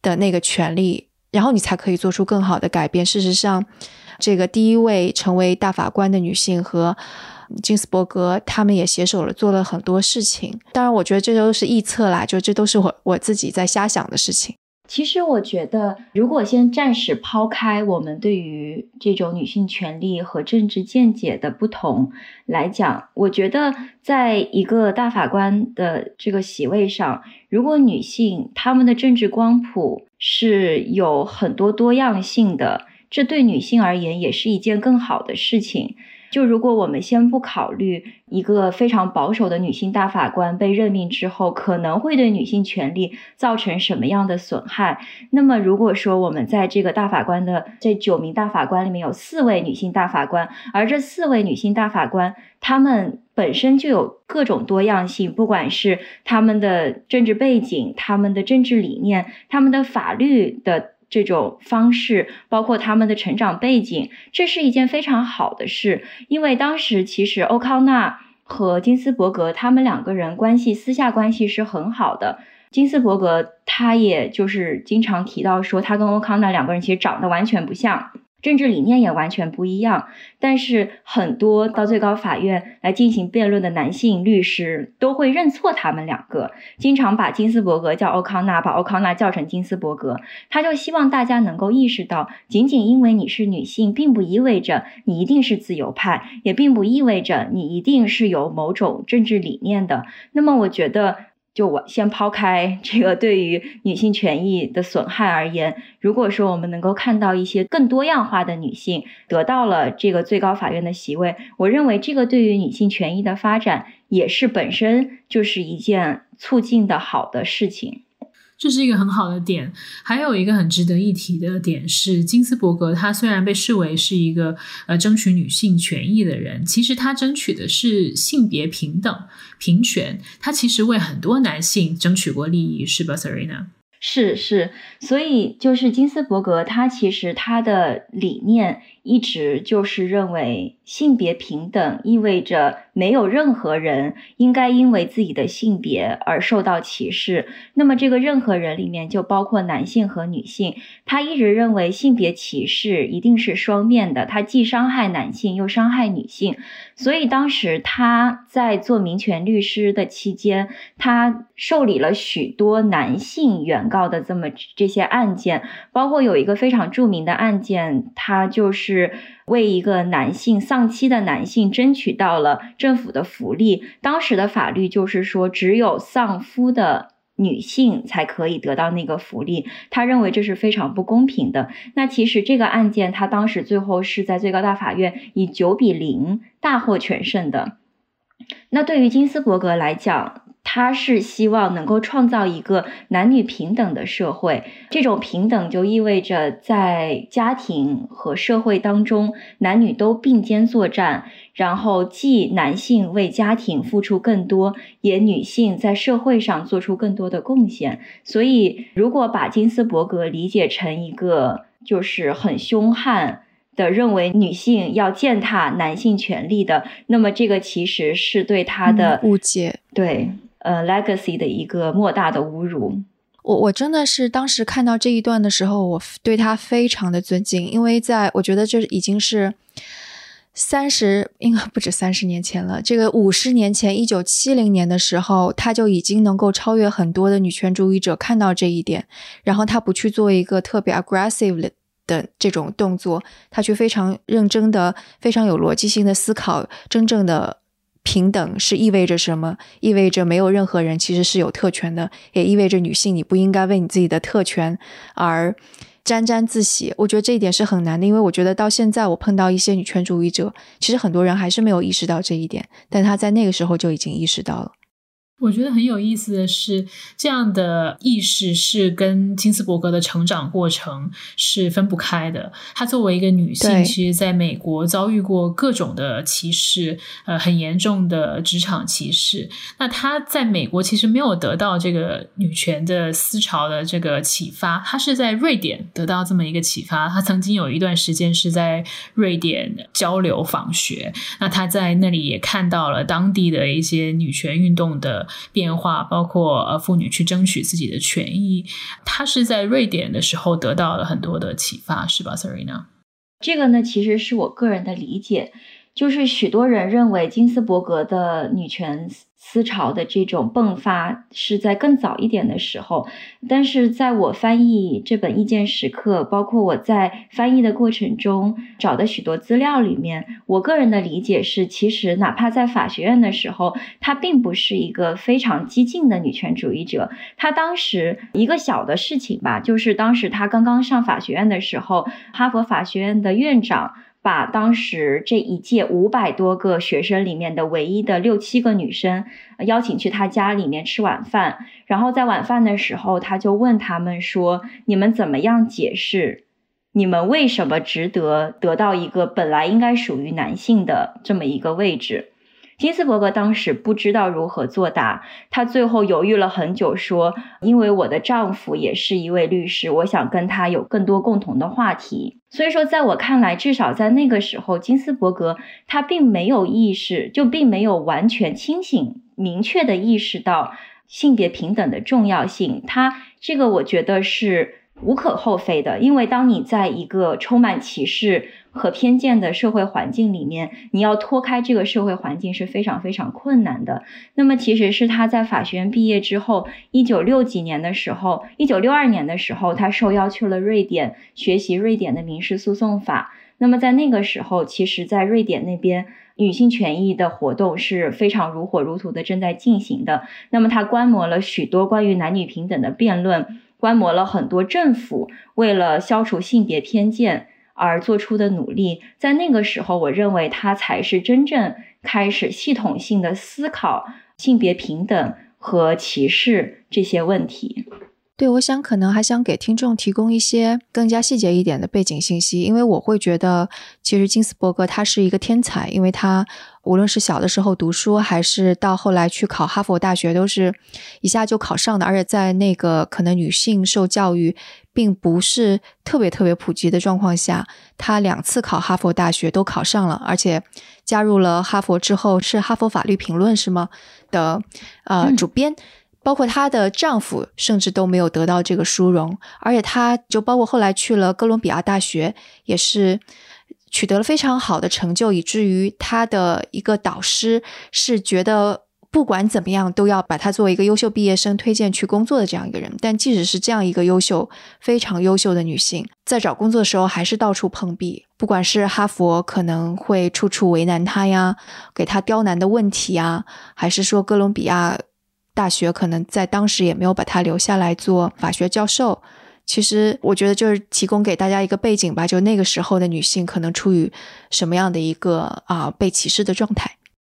的那个权利，然后你才可以做出更好的改变。事实上，这个第一位成为大法官的女性和。金斯伯格他们也携手了，做了很多事情。当然，我觉得这都是臆测啦，就这都是我我自己在瞎想的事情。其实，我觉得如果先暂时抛开我们对于这种女性权利和政治见解的不同来讲，我觉得在一个大法官的这个席位上，如果女性她们的政治光谱是有很多多样性的，这对女性而言也是一件更好的事情。就如果我们先不考虑一个非常保守的女性大法官被任命之后可能会对女性权利造成什么样的损害，那么如果说我们在这个大法官的这九名大法官里面有四位女性大法官，而这四位女性大法官她们本身就有各种多样性，不管是她们的政治背景、她们的政治理念、她们的法律的。这种方式，包括他们的成长背景，这是一件非常好的事。因为当时其实欧康纳和金斯伯格他们两个人关系私下关系是很好的。金斯伯格他也就是经常提到说，他跟欧康纳两个人其实长得完全不像。政治理念也完全不一样，但是很多到最高法院来进行辩论的男性律师都会认错他们两个，经常把金斯伯格叫欧康纳，把欧康纳叫成金斯伯格。他就希望大家能够意识到，仅仅因为你是女性，并不意味着你一定是自由派，也并不意味着你一定是有某种政治理念的。那么，我觉得。就我先抛开这个对于女性权益的损害而言，如果说我们能够看到一些更多样化的女性得到了这个最高法院的席位，我认为这个对于女性权益的发展也是本身就是一件促进的好的事情。这是一个很好的点，还有一个很值得一提的点是，金斯伯格他虽然被视为是一个呃争取女性权益的人，其实他争取的是性别平等、平权。他其实为很多男性争取过利益，是吧，Serena？是是，所以就是金斯伯格他其实他的理念一直就是认为性别平等意味着没有任何人应该因为自己的性别而受到歧视。那么这个任何人里面就包括男性和女性。他一直认为性别歧视一定是双面的，它既伤害男性又伤害女性。所以当时他在做民权律师的期间，他受理了许多男性原告的这么这些案件，包括有一个非常著名的案件，他就是是为一个男性丧妻的男性争取到了政府的福利。当时的法律就是说，只有丧夫的。女性才可以得到那个福利，他认为这是非常不公平的。那其实这个案件，他当时最后是在最高大法院以九比零大获全胜的。那对于金斯伯格来讲，他是希望能够创造一个男女平等的社会，这种平等就意味着在家庭和社会当中，男女都并肩作战，然后既男性为家庭付出更多，也女性在社会上做出更多的贡献。所以，如果把金斯伯格理解成一个就是很凶悍的认为女性要践踏男性权利的，那么这个其实是对他的误解，对。呃，legacy 的一个莫大的侮辱。我我真的是当时看到这一段的时候，我对他非常的尊敬，因为在我觉得这已经是三十，应该不止三十年前了。这个五十年前，一九七零年的时候，他就已经能够超越很多的女权主义者看到这一点，然后他不去做一个特别 aggressive 的这种动作，他去非常认真的、非常有逻辑性的思考真正的。平等是意味着什么？意味着没有任何人其实是有特权的，也意味着女性你不应该为你自己的特权而沾沾自喜。我觉得这一点是很难的，因为我觉得到现在我碰到一些女权主义者，其实很多人还是没有意识到这一点，但他在那个时候就已经意识到了。我觉得很有意思的是，这样的意识是跟金斯伯格的成长过程是分不开的。她作为一个女性，其实在美国遭遇过各种的歧视，呃，很严重的职场歧视。那她在美国其实没有得到这个女权的思潮的这个启发，她是在瑞典得到这么一个启发。她曾经有一段时间是在瑞典交流访学，那她在那里也看到了当地的一些女权运动的。变化包括呃，妇女去争取自己的权益。她是在瑞典的时候得到了很多的启发，是吧，Serena？这个呢，其实是我个人的理解，就是许多人认为金斯伯格的女权。思潮的这种迸发是在更早一点的时候，但是在我翻译这本《意见时刻》，包括我在翻译的过程中找的许多资料里面，我个人的理解是，其实哪怕在法学院的时候，她并不是一个非常激进的女权主义者。她当时一个小的事情吧，就是当时她刚刚上法学院的时候，哈佛法学院的院长。把当时这一届五百多个学生里面的唯一的六七个女生邀请去他家里面吃晚饭，然后在晚饭的时候，他就问他们说：“你们怎么样解释？你们为什么值得得到一个本来应该属于男性的这么一个位置？”金斯伯格当时不知道如何作答，他最后犹豫了很久，说：“因为我的丈夫也是一位律师，我想跟他有更多共同的话题。”所以说，在我看来，至少在那个时候，金斯伯格他并没有意识，就并没有完全清醒、明确的意识到性别平等的重要性。他这个，我觉得是。无可厚非的，因为当你在一个充满歧视和偏见的社会环境里面，你要脱开这个社会环境是非常非常困难的。那么，其实是他在法学院毕业之后，一九六几年的时候，一九六二年的时候，他受邀去了瑞典学习瑞典的民事诉讼法。那么，在那个时候，其实，在瑞典那边，女性权益的活动是非常如火如荼的正在进行的。那么，他观摩了许多关于男女平等的辩论。观摩了很多政府为了消除性别偏见而做出的努力，在那个时候，我认为他才是真正开始系统性的思考性别平等和歧视这些问题。对，我想可能还想给听众提供一些更加细节一点的背景信息，因为我会觉得，其实金斯伯格他是一个天才，因为他无论是小的时候读书，还是到后来去考哈佛大学，都是一下就考上的，而且在那个可能女性受教育并不是特别特别普及的状况下，他两次考哈佛大学都考上了，而且加入了哈佛之后是《哈佛法律评论》是吗？的呃主编，包括她的丈夫甚至都没有得到这个殊荣，而且她就包括后来去了哥伦比亚大学，也是取得了非常好的成就，以至于她的一个导师是觉得。不管怎么样，都要把她作为一个优秀毕业生推荐去工作的这样一个人。但即使是这样一个优秀、非常优秀的女性，在找工作的时候还是到处碰壁。不管是哈佛可能会处处为难她呀，给她刁难的问题呀，还是说哥伦比亚大学可能在当时也没有把他留下来做法学教授。其实我觉得就是提供给大家一个背景吧，就那个时候的女性可能处于什么样的一个啊被歧视的状态。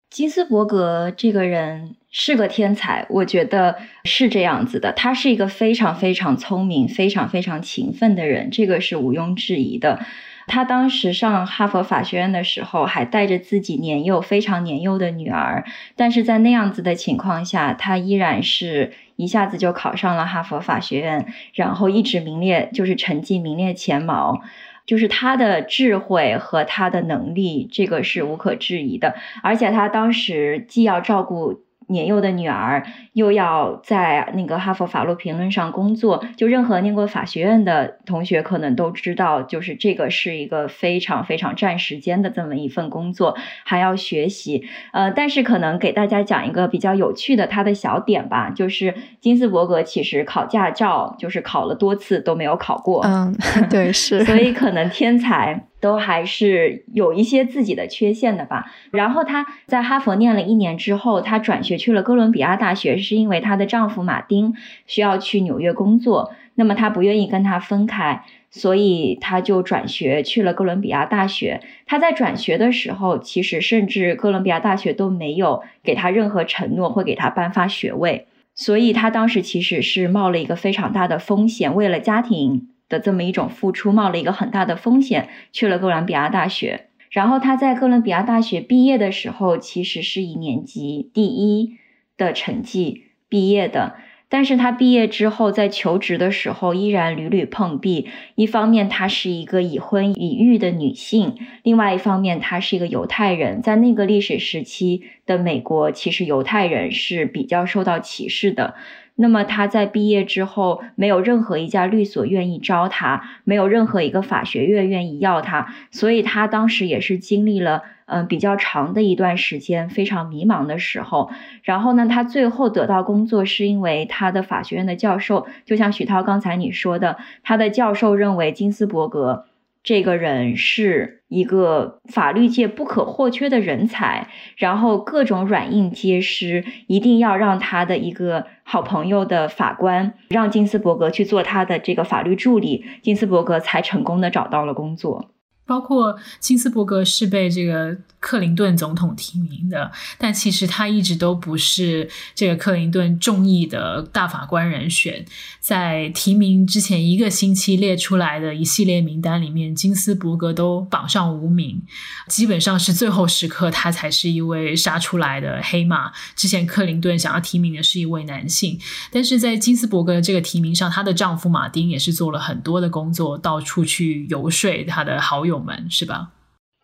金斯伯格这个人是个天才，我觉得是这样子的。他是一个非常非常聪明、非常非常勤奋的人，这个是毋庸置疑的。他当时上哈佛法学院的时候，还带着自己年幼、非常年幼的女儿，但是在那样子的情况下，他依然是一下子就考上了哈佛法学院，然后一直名列，就是成绩名列前茅。就是他的智慧和他的能力，这个是无可置疑的。而且他当时既要照顾。年幼的女儿又要在那个哈佛法律评论上工作，就任何念过法学院的同学可能都知道，就是这个是一个非常非常占时间的这么一份工作，还要学习。呃，但是可能给大家讲一个比较有趣的他的小点吧，就是金斯伯格其实考驾照就是考了多次都没有考过。嗯，对，是，所以可能天才。都还是有一些自己的缺陷的吧。然后她在哈佛念了一年之后，她转学去了哥伦比亚大学，是因为她的丈夫马丁需要去纽约工作，那么她不愿意跟他分开，所以她就转学去了哥伦比亚大学。她在转学的时候，其实甚至哥伦比亚大学都没有给她任何承诺会给她颁发学位，所以她当时其实是冒了一个非常大的风险，为了家庭。的这么一种付出，冒了一个很大的风险去了哥伦比亚大学。然后他在哥伦比亚大学毕业的时候，其实是以年级第一的成绩毕业的。但是他毕业之后，在求职的时候依然屡屡碰壁。一方面，她是一个已婚已育的女性；另外一方面，她是一个犹太人。在那个历史时期的美国，其实犹太人是比较受到歧视的。那么他在毕业之后，没有任何一家律所愿意招他，没有任何一个法学院愿意要他，所以他当时也是经历了嗯比较长的一段时间非常迷茫的时候。然后呢，他最后得到工作是因为他的法学院的教授，就像许涛刚才你说的，他的教授认为金斯伯格。这个人是一个法律界不可或缺的人才，然后各种软硬皆施，一定要让他的一个好朋友的法官让金斯伯格去做他的这个法律助理，金斯伯格才成功的找到了工作。包括金斯伯格是被这个克林顿总统提名的，但其实他一直都不是这个克林顿中意的大法官人选。在提名之前一个星期列出来的一系列名单里面，金斯伯格都榜上无名，基本上是最后时刻他才是一位杀出来的黑马。之前克林顿想要提名的是一位男性，但是在金斯伯格的这个提名上，她的丈夫马丁也是做了很多的工作，到处去游说他的好。友们是吧？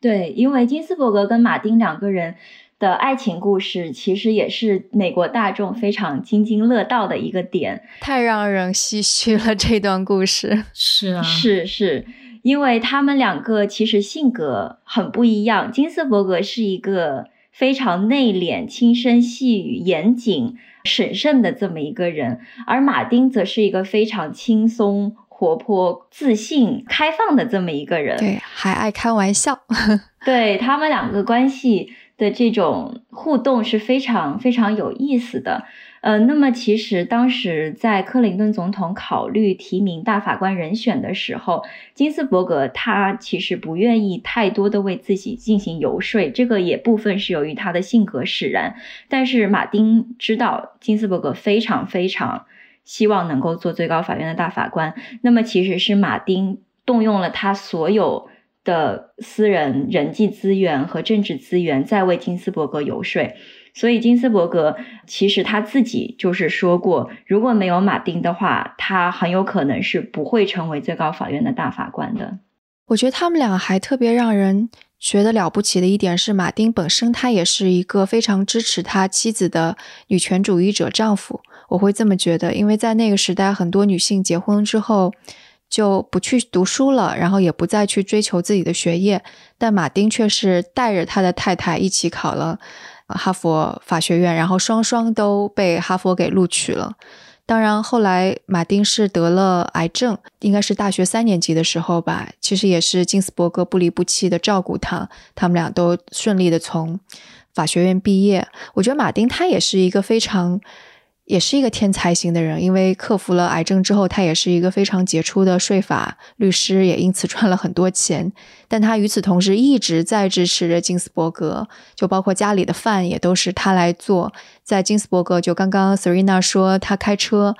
对，因为金斯伯格跟马丁两个人的爱情故事，其实也是美国大众非常津津乐道的一个点，太让人唏嘘了。这段故事是啊，是是，因为他们两个其实性格很不一样。金斯伯格是一个非常内敛、轻声细语、严谨、审慎的这么一个人，而马丁则是一个非常轻松。活泼、自信、开放的这么一个人，对，还爱开玩笑。对他们两个关系的这种互动是非常非常有意思的。呃，那么其实当时在克林顿总统考虑提名大法官人选的时候，金斯伯格他其实不愿意太多的为自己进行游说，这个也部分是由于他的性格使然。但是马丁知道金斯伯格非常非常。希望能够做最高法院的大法官，那么其实是马丁动用了他所有的私人人际资源和政治资源，在为金斯伯格游说。所以金斯伯格其实他自己就是说过，如果没有马丁的话，他很有可能是不会成为最高法院的大法官的。我觉得他们俩还特别让人觉得了不起的一点是，马丁本身他也是一个非常支持他妻子的女权主义者丈夫。我会这么觉得，因为在那个时代，很多女性结婚之后就不去读书了，然后也不再去追求自己的学业。但马丁却是带着他的太太一起考了哈佛法学院，然后双双都被哈佛给录取了。当然，后来马丁是得了癌症，应该是大学三年级的时候吧。其实也是金斯伯格不离不弃的照顾他，他们俩都顺利的从法学院毕业。我觉得马丁他也是一个非常。也是一个天才型的人，因为克服了癌症之后，他也是一个非常杰出的税法律师，也因此赚了很多钱。但他与此同时一直在支持着金斯伯格，就包括家里的饭也都是他来做。在金斯伯格，就刚刚 Serena 说他开车。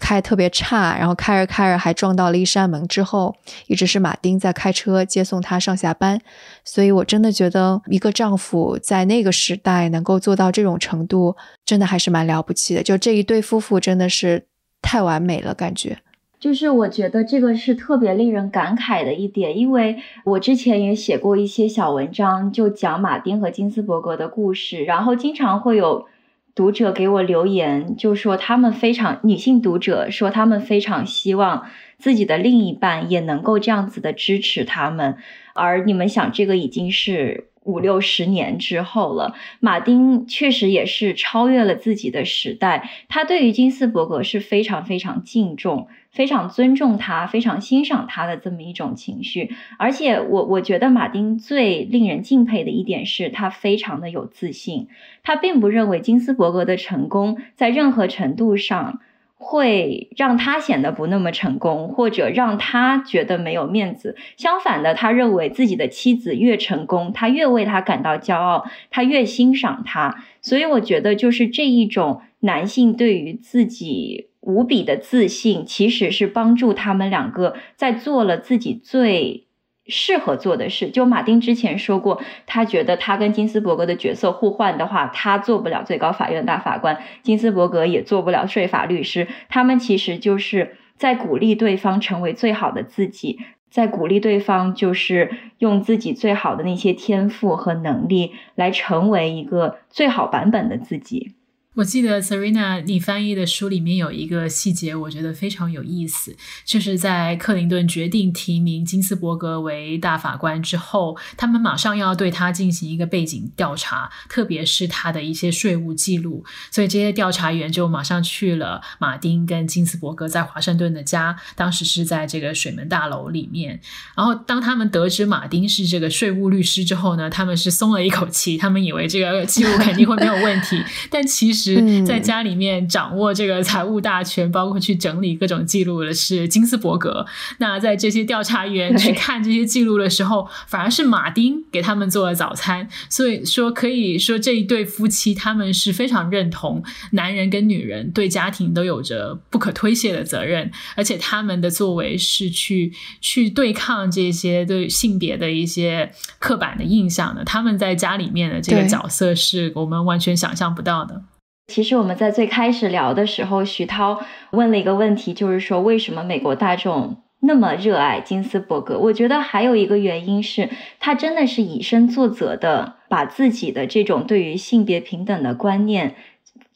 开特别差，然后开着开着还撞到了一扇门。之后一直是马丁在开车接送她上下班，所以我真的觉得一个丈夫在那个时代能够做到这种程度，真的还是蛮了不起的。就这一对夫妇真的是太完美了，感觉。就是我觉得这个是特别令人感慨的一点，因为我之前也写过一些小文章，就讲马丁和金斯伯格的故事，然后经常会有。读者给我留言，就说他们非常女性读者说他们非常希望自己的另一半也能够这样子的支持他们，而你们想，这个已经是五六十年之后了。马丁确实也是超越了自己的时代，他对于金斯伯格是非常非常敬重。非常尊重他，非常欣赏他的这么一种情绪，而且我我觉得马丁最令人敬佩的一点是他非常的有自信，他并不认为金斯伯格的成功在任何程度上会让他显得不那么成功，或者让他觉得没有面子。相反的，他认为自己的妻子越成功，他越为他感到骄傲，他越欣赏他。所以我觉得就是这一种男性对于自己。无比的自信，其实是帮助他们两个在做了自己最适合做的事。就马丁之前说过，他觉得他跟金斯伯格的角色互换的话，他做不了最高法院大法官，金斯伯格也做不了税法律师。他们其实就是在鼓励对方成为最好的自己，在鼓励对方就是用自己最好的那些天赋和能力来成为一个最好版本的自己。我记得 Serena，你翻译的书里面有一个细节，我觉得非常有意思，就是在克林顿决定提名金斯伯格为大法官之后，他们马上要对他进行一个背景调查，特别是他的一些税务记录，所以这些调查员就马上去了马丁跟金斯伯格在华盛顿的家，当时是在这个水门大楼里面。然后当他们得知马丁是这个税务律师之后呢，他们是松了一口气，他们以为这个记录肯定会没有问题，但其实。是在家里面掌握这个财务大权，包括去整理各种记录的是金斯伯格。那在这些调查员去看这些记录的时候，反而是马丁给他们做了早餐。所以说，可以说这一对夫妻他们是非常认同男人跟女人对家庭都有着不可推卸的责任，而且他们的作为是去去对抗这些对性别的一些刻板的印象的。他们在家里面的这个角色是我们完全想象不到的。其实我们在最开始聊的时候，徐涛问了一个问题，就是说为什么美国大众那么热爱金斯伯格？我觉得还有一个原因是他真的是以身作则的，把自己的这种对于性别平等的观念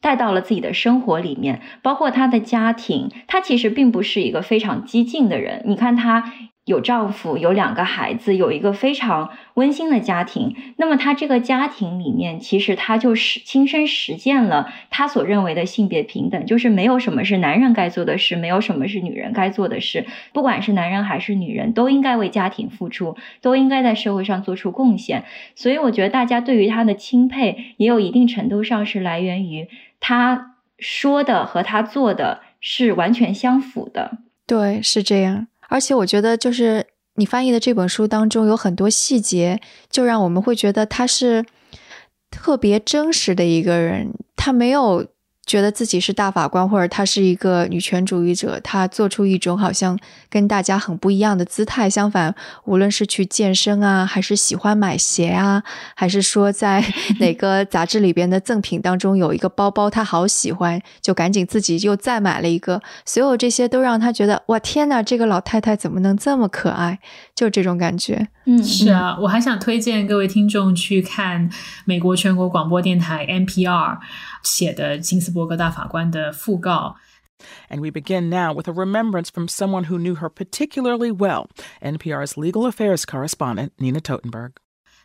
带到了自己的生活里面，包括他的家庭。他其实并不是一个非常激进的人，你看他。有丈夫，有两个孩子，有一个非常温馨的家庭。那么，他这个家庭里面，其实他就是亲身实践了他所认为的性别平等，就是没有什么是男人该做的事，没有什么是女人该做的事。不管是男人还是女人，都应该为家庭付出，都应该在社会上做出贡献。所以，我觉得大家对于他的钦佩，也有一定程度上是来源于他说的和他做的是完全相符的。对，是这样。而且我觉得，就是你翻译的这本书当中有很多细节，就让我们会觉得他是特别真实的一个人。他没有觉得自己是大法官，或者她是一个女权主义者，她做出一种好像跟大家很不一样的姿态。相反，无论是去健身啊，还是喜欢买鞋啊，还是说在哪个杂志里边的赠品当中有一个包包，她好喜欢，就赶紧自己又再买了一个。所有这些都让她觉得，哇，天哪，这个老太太怎么能这么可爱？就这种感觉。嗯，是啊，我还想推荐各位听众去看美国全国广播电台 NPR。写的金斯 伯格大法官的讣告。And we begin now with a remembrance from someone who knew her particularly well, NPR's legal affairs correspondent Nina Totenberg.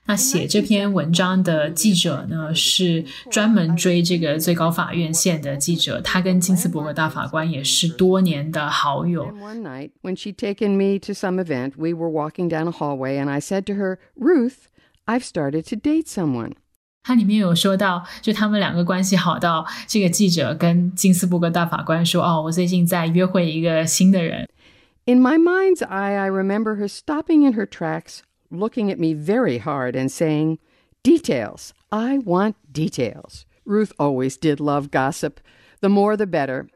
那写这篇文章的记者呢，是专门追这个最高法院线的记者，他跟金斯伯格大法官也是多年的好友。One night, when she'd taken me to some event, we were walking down a hallway, and I said to her, "Ruth, I've started to date someone." 它里面有说到，就他们两个关系好到这个记者跟金斯伯格大法官说：“哦，我最近在约会一个新的人。” In my mind's eye, I remember her stopping in her tracks, looking at me very hard, and saying, "Details. I want details." Ruth always did love gossip. The more, the better.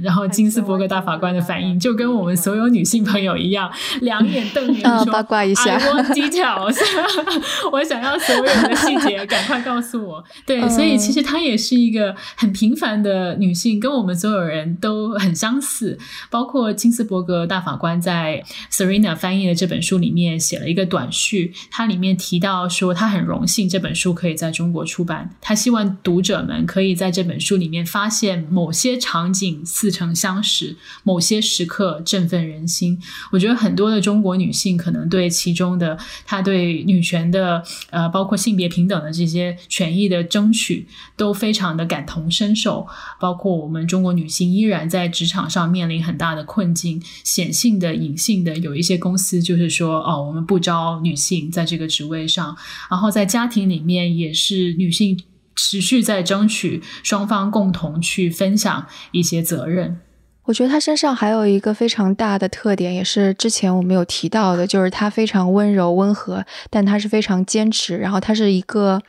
然后金斯伯格大法官的反应就跟我们所有女性朋友一样，两眼瞪圆说：“八卦一下，I want details，我想要所有的细节，赶快告诉我。”对，所以其实她也是一个很平凡的女性，跟我们所有人都很相似。包括金斯伯格大法官在 Serena 翻译的这本书里面写了一个短序，它里面提到说，他很荣幸这本书可以在中国出版，他希望读者们可以在这本书里面发现某些场景。似曾相识，某些时刻振奋人心。我觉得很多的中国女性可能对其中的她对女权的呃，包括性别平等的这些权益的争取，都非常的感同身受。包括我们中国女性依然在职场上面临很大的困境，显性的、隐性的，有一些公司就是说，哦，我们不招女性在这个职位上。然后在家庭里面也是女性。持续在争取双方共同去分享一些责任。我觉得他身上还有一个非常大的特点，也是之前我们有提到的，就是他非常温柔温和，但他是非常坚持。然后他是一个，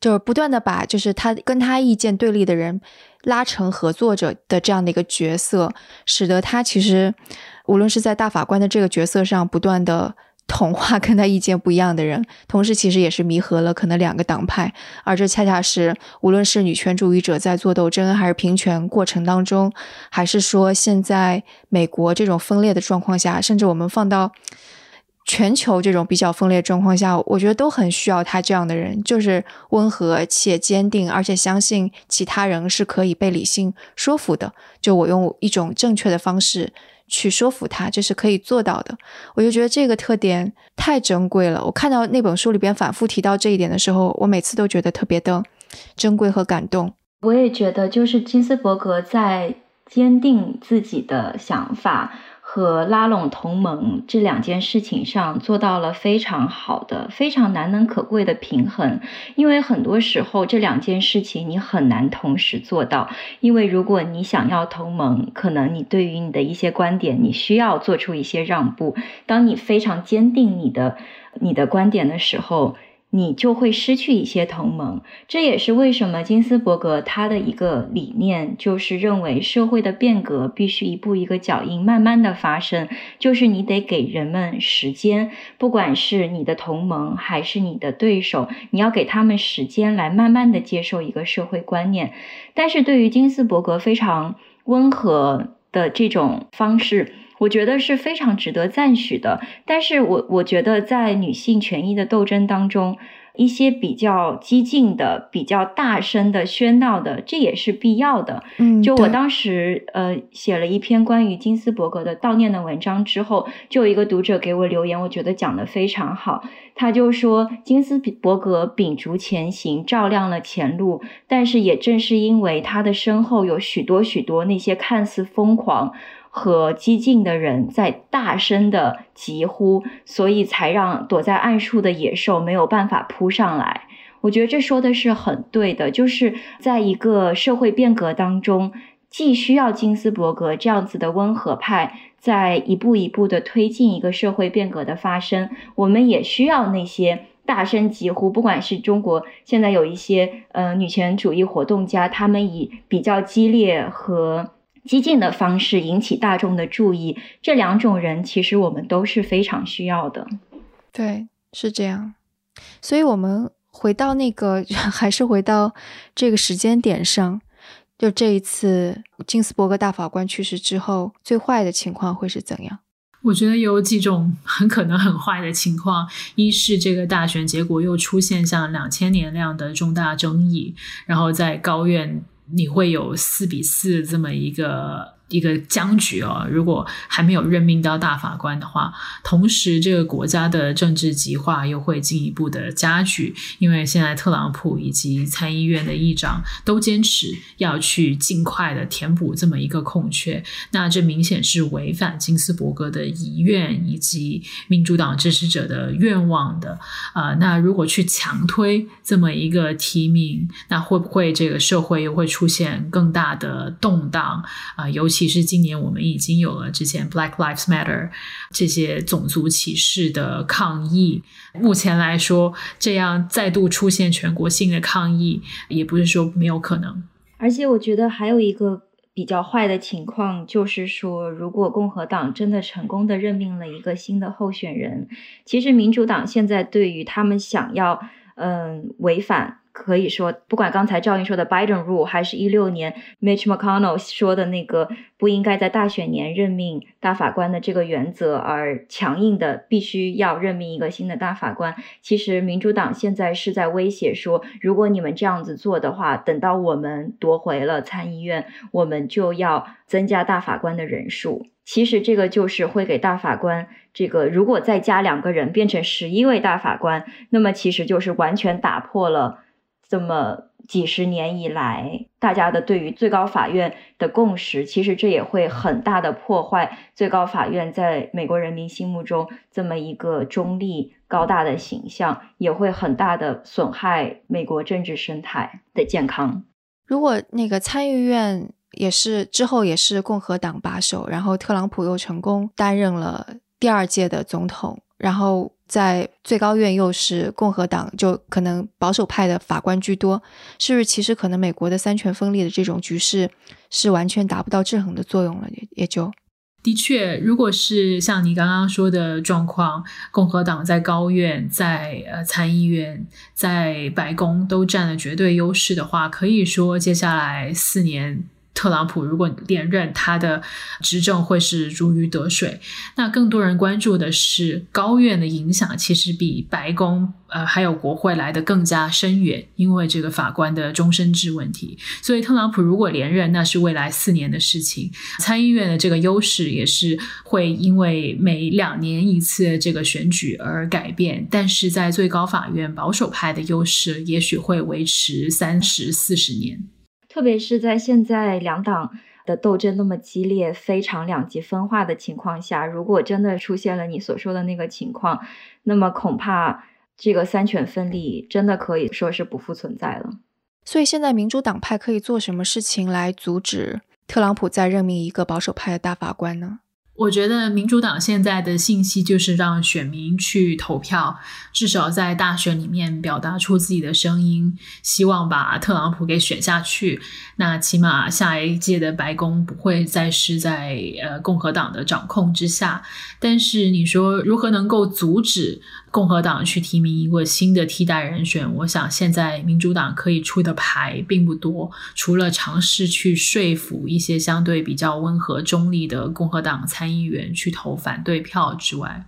就是不断的把就是他跟他意见对立的人拉成合作者的这样的一个角色，使得他其实无论是在大法官的这个角色上不断的。同化跟他意见不一样的人，同时其实也是弥合了可能两个党派，而这恰恰是无论是女权主义者在做斗争，还是平权过程当中，还是说现在美国这种分裂的状况下，甚至我们放到全球这种比较分裂状况下，我觉得都很需要他这样的人，就是温和且坚定，而且相信其他人是可以被理性说服的。就我用一种正确的方式。去说服他，这是可以做到的。我就觉得这个特点太珍贵了。我看到那本书里边反复提到这一点的时候，我每次都觉得特别的珍贵和感动。我也觉得，就是金斯伯格在坚定自己的想法。和拉拢同盟这两件事情上做到了非常好的、非常难能可贵的平衡。因为很多时候这两件事情你很难同时做到。因为如果你想要同盟，可能你对于你的一些观点，你需要做出一些让步。当你非常坚定你的你的观点的时候。你就会失去一些同盟，这也是为什么金斯伯格他的一个理念就是认为社会的变革必须一步一个脚印，慢慢的发生，就是你得给人们时间，不管是你的同盟还是你的对手，你要给他们时间来慢慢的接受一个社会观念。但是对于金斯伯格非常温和的这种方式。我觉得是非常值得赞许的，但是我我觉得在女性权益的斗争当中，一些比较激进的、比较大声的喧闹的，这也是必要的。嗯，就我当时呃写了一篇关于金斯伯格的悼念的文章之后，就有一个读者给我留言，我觉得讲的非常好。他就说金斯伯格秉烛前行，照亮了前路，但是也正是因为他的身后有许多许多那些看似疯狂。和激进的人在大声的疾呼，所以才让躲在暗处的野兽没有办法扑上来。我觉得这说的是很对的，就是在一个社会变革当中，既需要金斯伯格这样子的温和派在一步一步的推进一个社会变革的发生，我们也需要那些大声疾呼，不管是中国现在有一些呃女权主义活动家，他们以比较激烈和激进的方式引起大众的注意，这两种人其实我们都是非常需要的。对，是这样。所以，我们回到那个，还是回到这个时间点上，就这一次金斯伯格大法官去世之后，最坏的情况会是怎样？我觉得有几种 很可能很坏的情况，一是这个大选结果又出现像两千年那样的重大争议，然后在高院你会有四比四这么一个。一个僵局哦，如果还没有任命到大法官的话，同时这个国家的政治极化又会进一步的加剧，因为现在特朗普以及参议院的议长都坚持要去尽快的填补这么一个空缺，那这明显是违反金斯伯格的遗愿以及民主党支持者的愿望的啊。那如果去强推这么一个提名，那会不会这个社会又会出现更大的动荡啊？尤其其实今年我们已经有了之前 Black Lives Matter 这些种族歧视的抗议。目前来说，这样再度出现全国性的抗议，也不是说没有可能。而且，我觉得还有一个比较坏的情况，就是说，如果共和党真的成功的任命了一个新的候选人，其实民主党现在对于他们想要嗯违反。可以说，不管刚才赵英说的 Biden rule，还是一六年 Mitch McConnell 说的那个不应该在大选年任命大法官的这个原则，而强硬的必须要任命一个新的大法官，其实民主党现在是在威胁说，如果你们这样子做的话，等到我们夺回了参议院，我们就要增加大法官的人数。其实这个就是会给大法官这个，如果再加两个人变成十一位大法官，那么其实就是完全打破了。这么几十年以来，大家的对于最高法院的共识，其实这也会很大的破坏最高法院在美国人民心目中这么一个中立高大的形象，也会很大的损害美国政治生态的健康。如果那个参议院也是之后也是共和党把守，然后特朗普又成功担任了第二届的总统，然后。在最高院又是共和党，就可能保守派的法官居多，是不是？其实可能美国的三权分立的这种局势是完全达不到制衡的作用了，也也就的确，如果是像你刚刚说的状况，共和党在高院、在呃参议院、在白宫都占了绝对优势的话，可以说接下来四年。特朗普如果连任，他的执政会是如鱼得水。那更多人关注的是高院的影响，其实比白宫呃还有国会来的更加深远，因为这个法官的终身制问题。所以特朗普如果连任，那是未来四年的事情。参议院的这个优势也是会因为每两年一次这个选举而改变，但是在最高法院保守派的优势也许会维持三十四十年。特别是在现在两党的斗争那么激烈、非常两极分化的情况下，如果真的出现了你所说的那个情况，那么恐怕这个三权分立真的可以说是不复存在了。所以现在民主党派可以做什么事情来阻止特朗普再任命一个保守派的大法官呢？我觉得民主党现在的信息就是让选民去投票，至少在大选里面表达出自己的声音，希望把特朗普给选下去。那起码下一届的白宫不会再是在呃共和党的掌控之下。但是你说如何能够阻止？共和党去提名一个新的替代人选，我想现在民主党可以出的牌并不多，除了尝试去说服一些相对比较温和中立的共和党参议员去投反对票之外。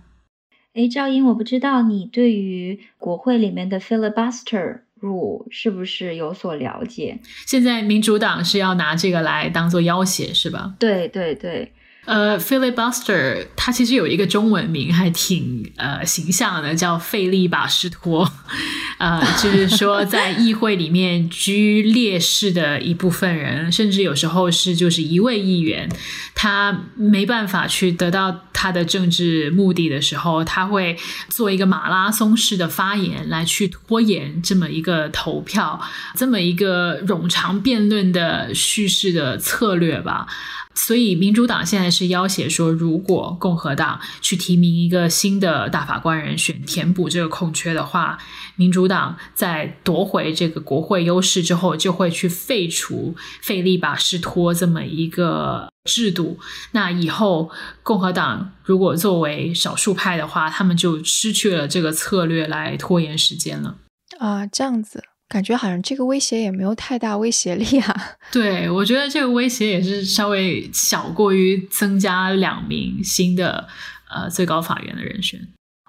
哎，赵英，我不知道你对于国会里面的 filibuster rule 是不是有所了解？现在民主党是要拿这个来当做要挟，是吧？对对对。呃，filibuster，它其实有一个中文名，还挺呃形象的，叫费利巴斯托。呃，就是说在议会里面居劣势的一部分人，甚至有时候是就是一位议员，他没办法去得到他的政治目的的时候，他会做一个马拉松式的发言来去拖延这么一个投票，这么一个冗长辩论的叙事的策略吧。所以民主党现在是要挟说，如果共和党去提名一个新的大法官人选填补这个空缺的话，民主党在夺回这个国会优势之后，就会去废除费利巴斯托这么一个制度。那以后共和党如果作为少数派的话，他们就失去了这个策略来拖延时间了。啊，这样子。感觉好像这个威胁也没有太大威胁力啊。对，我觉得这个威胁也是稍微小过于增加两名新的呃最高法院的人选。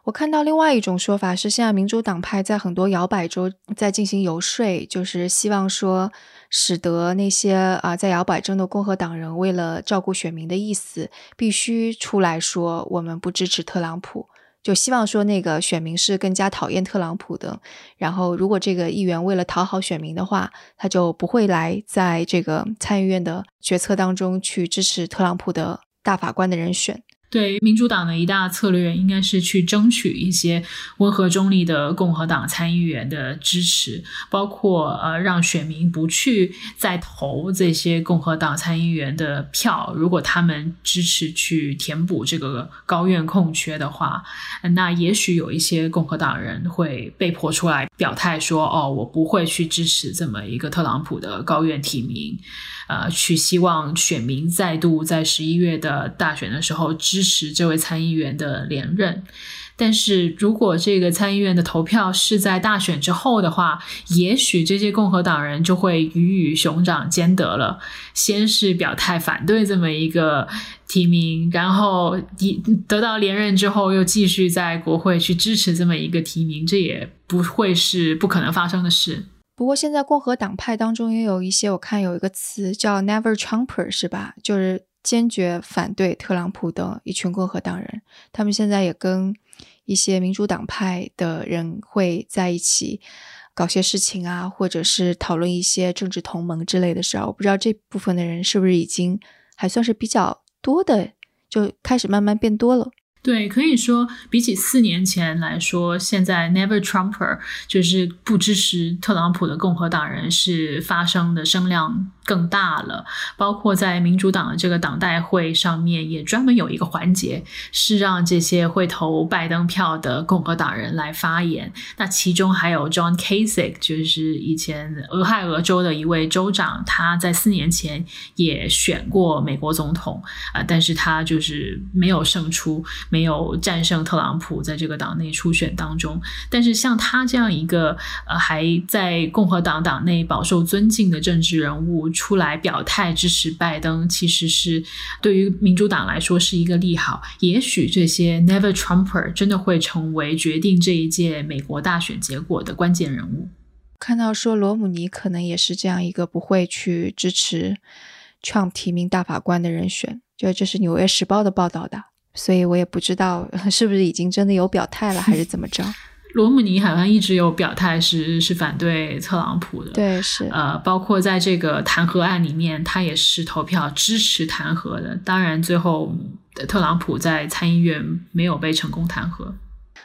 我看到另外一种说法是，现在民主党派在很多摇摆州在进行游说，就是希望说使得那些啊在摇摆州的共和党人为了照顾选民的意思，必须出来说我们不支持特朗普。就希望说那个选民是更加讨厌特朗普的，然后如果这个议员为了讨好选民的话，他就不会来在这个参议院的决策当中去支持特朗普的大法官的人选。对民主党的一大策略，应该是去争取一些温和中立的共和党参议员的支持，包括呃让选民不去再投这些共和党参议员的票。如果他们支持去填补这个高院空缺的话，那也许有一些共和党人会被迫出来表态说：“哦，我不会去支持这么一个特朗普的高院提名。”呃，去希望选民再度在十一月的大选的时候支支持这位参议员的连任。但是如果这个参议院的投票是在大选之后的话，也许这些共和党人就会鱼与熊掌兼得了。先是表态反对这么一个提名，然后一得到连任之后，又继续在国会去支持这么一个提名，这也不会是不可能发生的事。不过现在共和党派当中也有一些，我看有一个词叫 “Never Trumper”，是吧？就是坚决反对特朗普的一群共和党人。他们现在也跟一些民主党派的人会在一起搞些事情啊，或者是讨论一些政治同盟之类的事儿。我不知道这部分的人是不是已经还算是比较多的，就开始慢慢变多了。对，可以说比起四年前来说，现在 Never Trumper 就是不支持特朗普的共和党人是发生的声量。更大了，包括在民主党的这个党代会上面，也专门有一个环节是让这些会投拜登票的共和党人来发言。那其中还有 John Kasich，就是以前俄亥俄州的一位州长，他在四年前也选过美国总统啊，但是他就是没有胜出，没有战胜特朗普在这个党内初选当中。但是像他这样一个呃还在共和党党内饱受尊敬的政治人物。出来表态支持拜登，其实是对于民主党来说是一个利好。也许这些 Never Trumper 真的会成为决定这一届美国大选结果的关键人物。看到说罗姆尼可能也是这样一个不会去支持 Trump 提名大法官的人选，就这是《纽约时报》的报道的，所以我也不知道是不是已经真的有表态了，还是怎么着。罗姆尼好像一直有表态是是反对特朗普的，对，是呃，包括在这个弹劾案里面，他也是投票支持弹劾的。当然，最后特朗普在参议院没有被成功弹劾。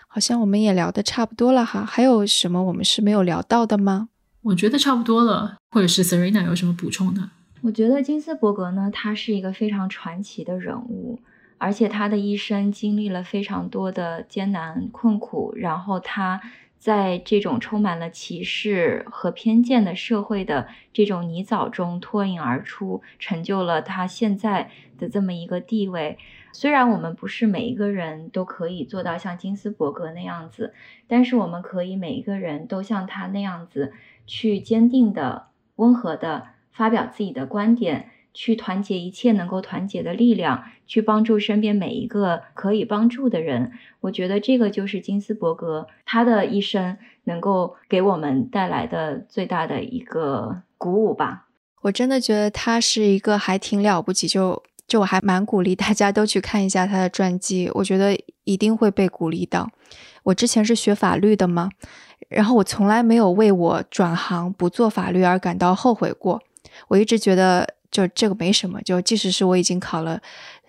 好像我们也聊的差不多了哈，还有什么我们是没有聊到的吗？我觉得差不多了，或者是 Serena 有什么补充的？我觉得金斯伯格呢，他是一个非常传奇的人物。而且他的一生经历了非常多的艰难困苦，然后他在这种充满了歧视和偏见的社会的这种泥沼中脱颖而出，成就了他现在的这么一个地位。虽然我们不是每一个人都可以做到像金斯伯格那样子，但是我们可以每一个人都像他那样子，去坚定的、温和的发表自己的观点。去团结一切能够团结的力量，去帮助身边每一个可以帮助的人。我觉得这个就是金斯伯格他的一生能够给我们带来的最大的一个鼓舞吧。我真的觉得他是一个还挺了不起，就就我还蛮鼓励大家都去看一下他的传记，我觉得一定会被鼓励到。我之前是学法律的嘛，然后我从来没有为我转行不做法律而感到后悔过。我一直觉得。就这个没什么，就即使是我已经考了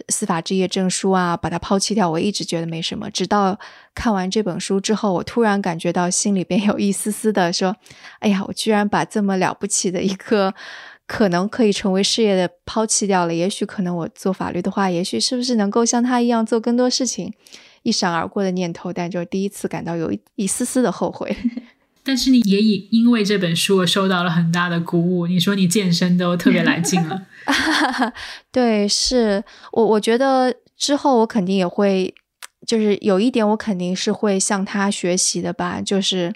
司法职业证书啊，把它抛弃掉，我一直觉得没什么。直到看完这本书之后，我突然感觉到心里边有一丝丝的说：“哎呀，我居然把这么了不起的一个可能可以成为事业的抛弃掉了。也许可能我做法律的话，也许是不是能够像他一样做更多事情，一闪而过的念头，但就第一次感到有一一丝丝的后悔。但是你也以因为这本书而受到了很大的鼓舞。你说你健身都特别来劲了，对，是我我觉得之后我肯定也会，就是有一点我肯定是会向他学习的吧，就是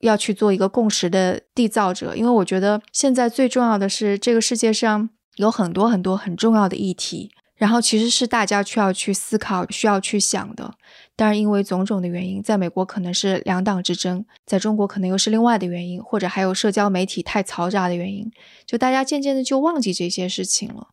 要去做一个共识的缔造者。因为我觉得现在最重要的是这个世界上有很多很多很重要的议题，然后其实是大家需要去思考、需要去想的。但是因为种种的原因，在美国可能是两党之争，在中国可能又是另外的原因，或者还有社交媒体太嘈杂的原因，就大家渐渐的就忘记这些事情了。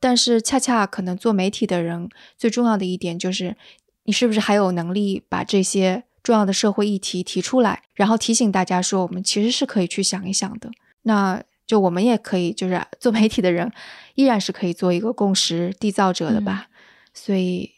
但是恰恰可能做媒体的人最重要的一点就是，你是不是还有能力把这些重要的社会议题提出来，然后提醒大家说，我们其实是可以去想一想的。那就我们也可以，就是 做媒体的人依然是可以做一个共识缔造者的吧。所以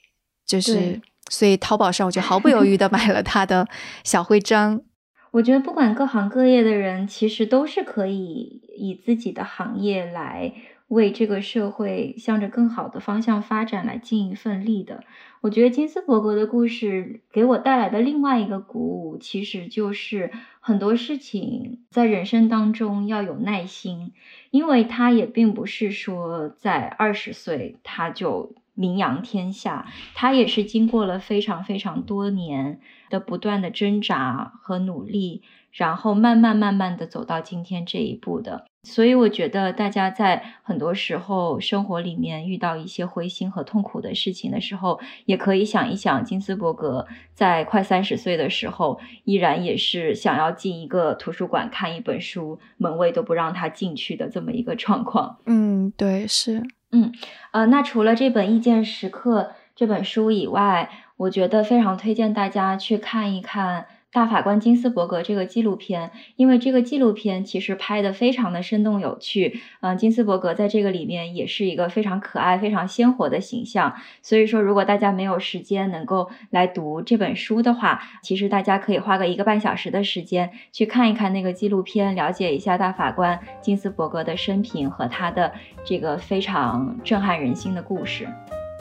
就是。所以淘宝上我就毫不犹豫的买了他的小徽章。我觉得不管各行各业的人，其实都是可以以自己的行业来为这个社会向着更好的方向发展来尽一份力的。我觉得金斯伯格的故事给我带来的另外一个鼓舞，其实就是很多事情在人生当中要有耐心，因为他也并不是说在二十岁他就。名扬天下，他也是经过了非常非常多年的不断的挣扎和努力，然后慢慢慢慢的走到今天这一步的。所以我觉得大家在很多时候生活里面遇到一些灰心和痛苦的事情的时候，也可以想一想金斯伯格在快三十岁的时候，依然也是想要进一个图书馆看一本书，门卫都不让他进去的这么一个状况。嗯，对，是。嗯，呃，那除了这本《意见时刻》这本书以外，我觉得非常推荐大家去看一看。大法官金斯伯格这个纪录片，因为这个纪录片其实拍的非常的生动有趣，嗯，金斯伯格在这个里面也是一个非常可爱、非常鲜活的形象。所以说，如果大家没有时间能够来读这本书的话，其实大家可以花个一个半小时的时间去看一看那个纪录片，了解一下大法官金斯伯格的生平和他的这个非常震撼人心的故事。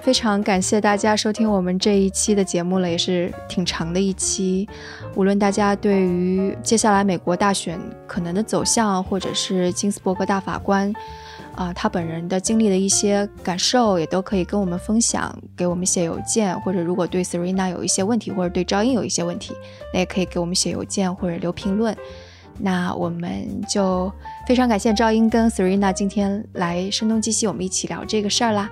非常感谢大家收听我们这一期的节目了，也是挺长的一期。无论大家对于接下来美国大选可能的走向，或者是金斯伯格大法官啊他本人的经历的一些感受，也都可以跟我们分享，给我们写邮件，或者如果对 Serena 有一些问题，或者对赵英有一些问题，那也可以给我们写邮件或者留评论。那我们就非常感谢赵英跟 Serena 今天来声东击西，我们一起聊这个事儿啦。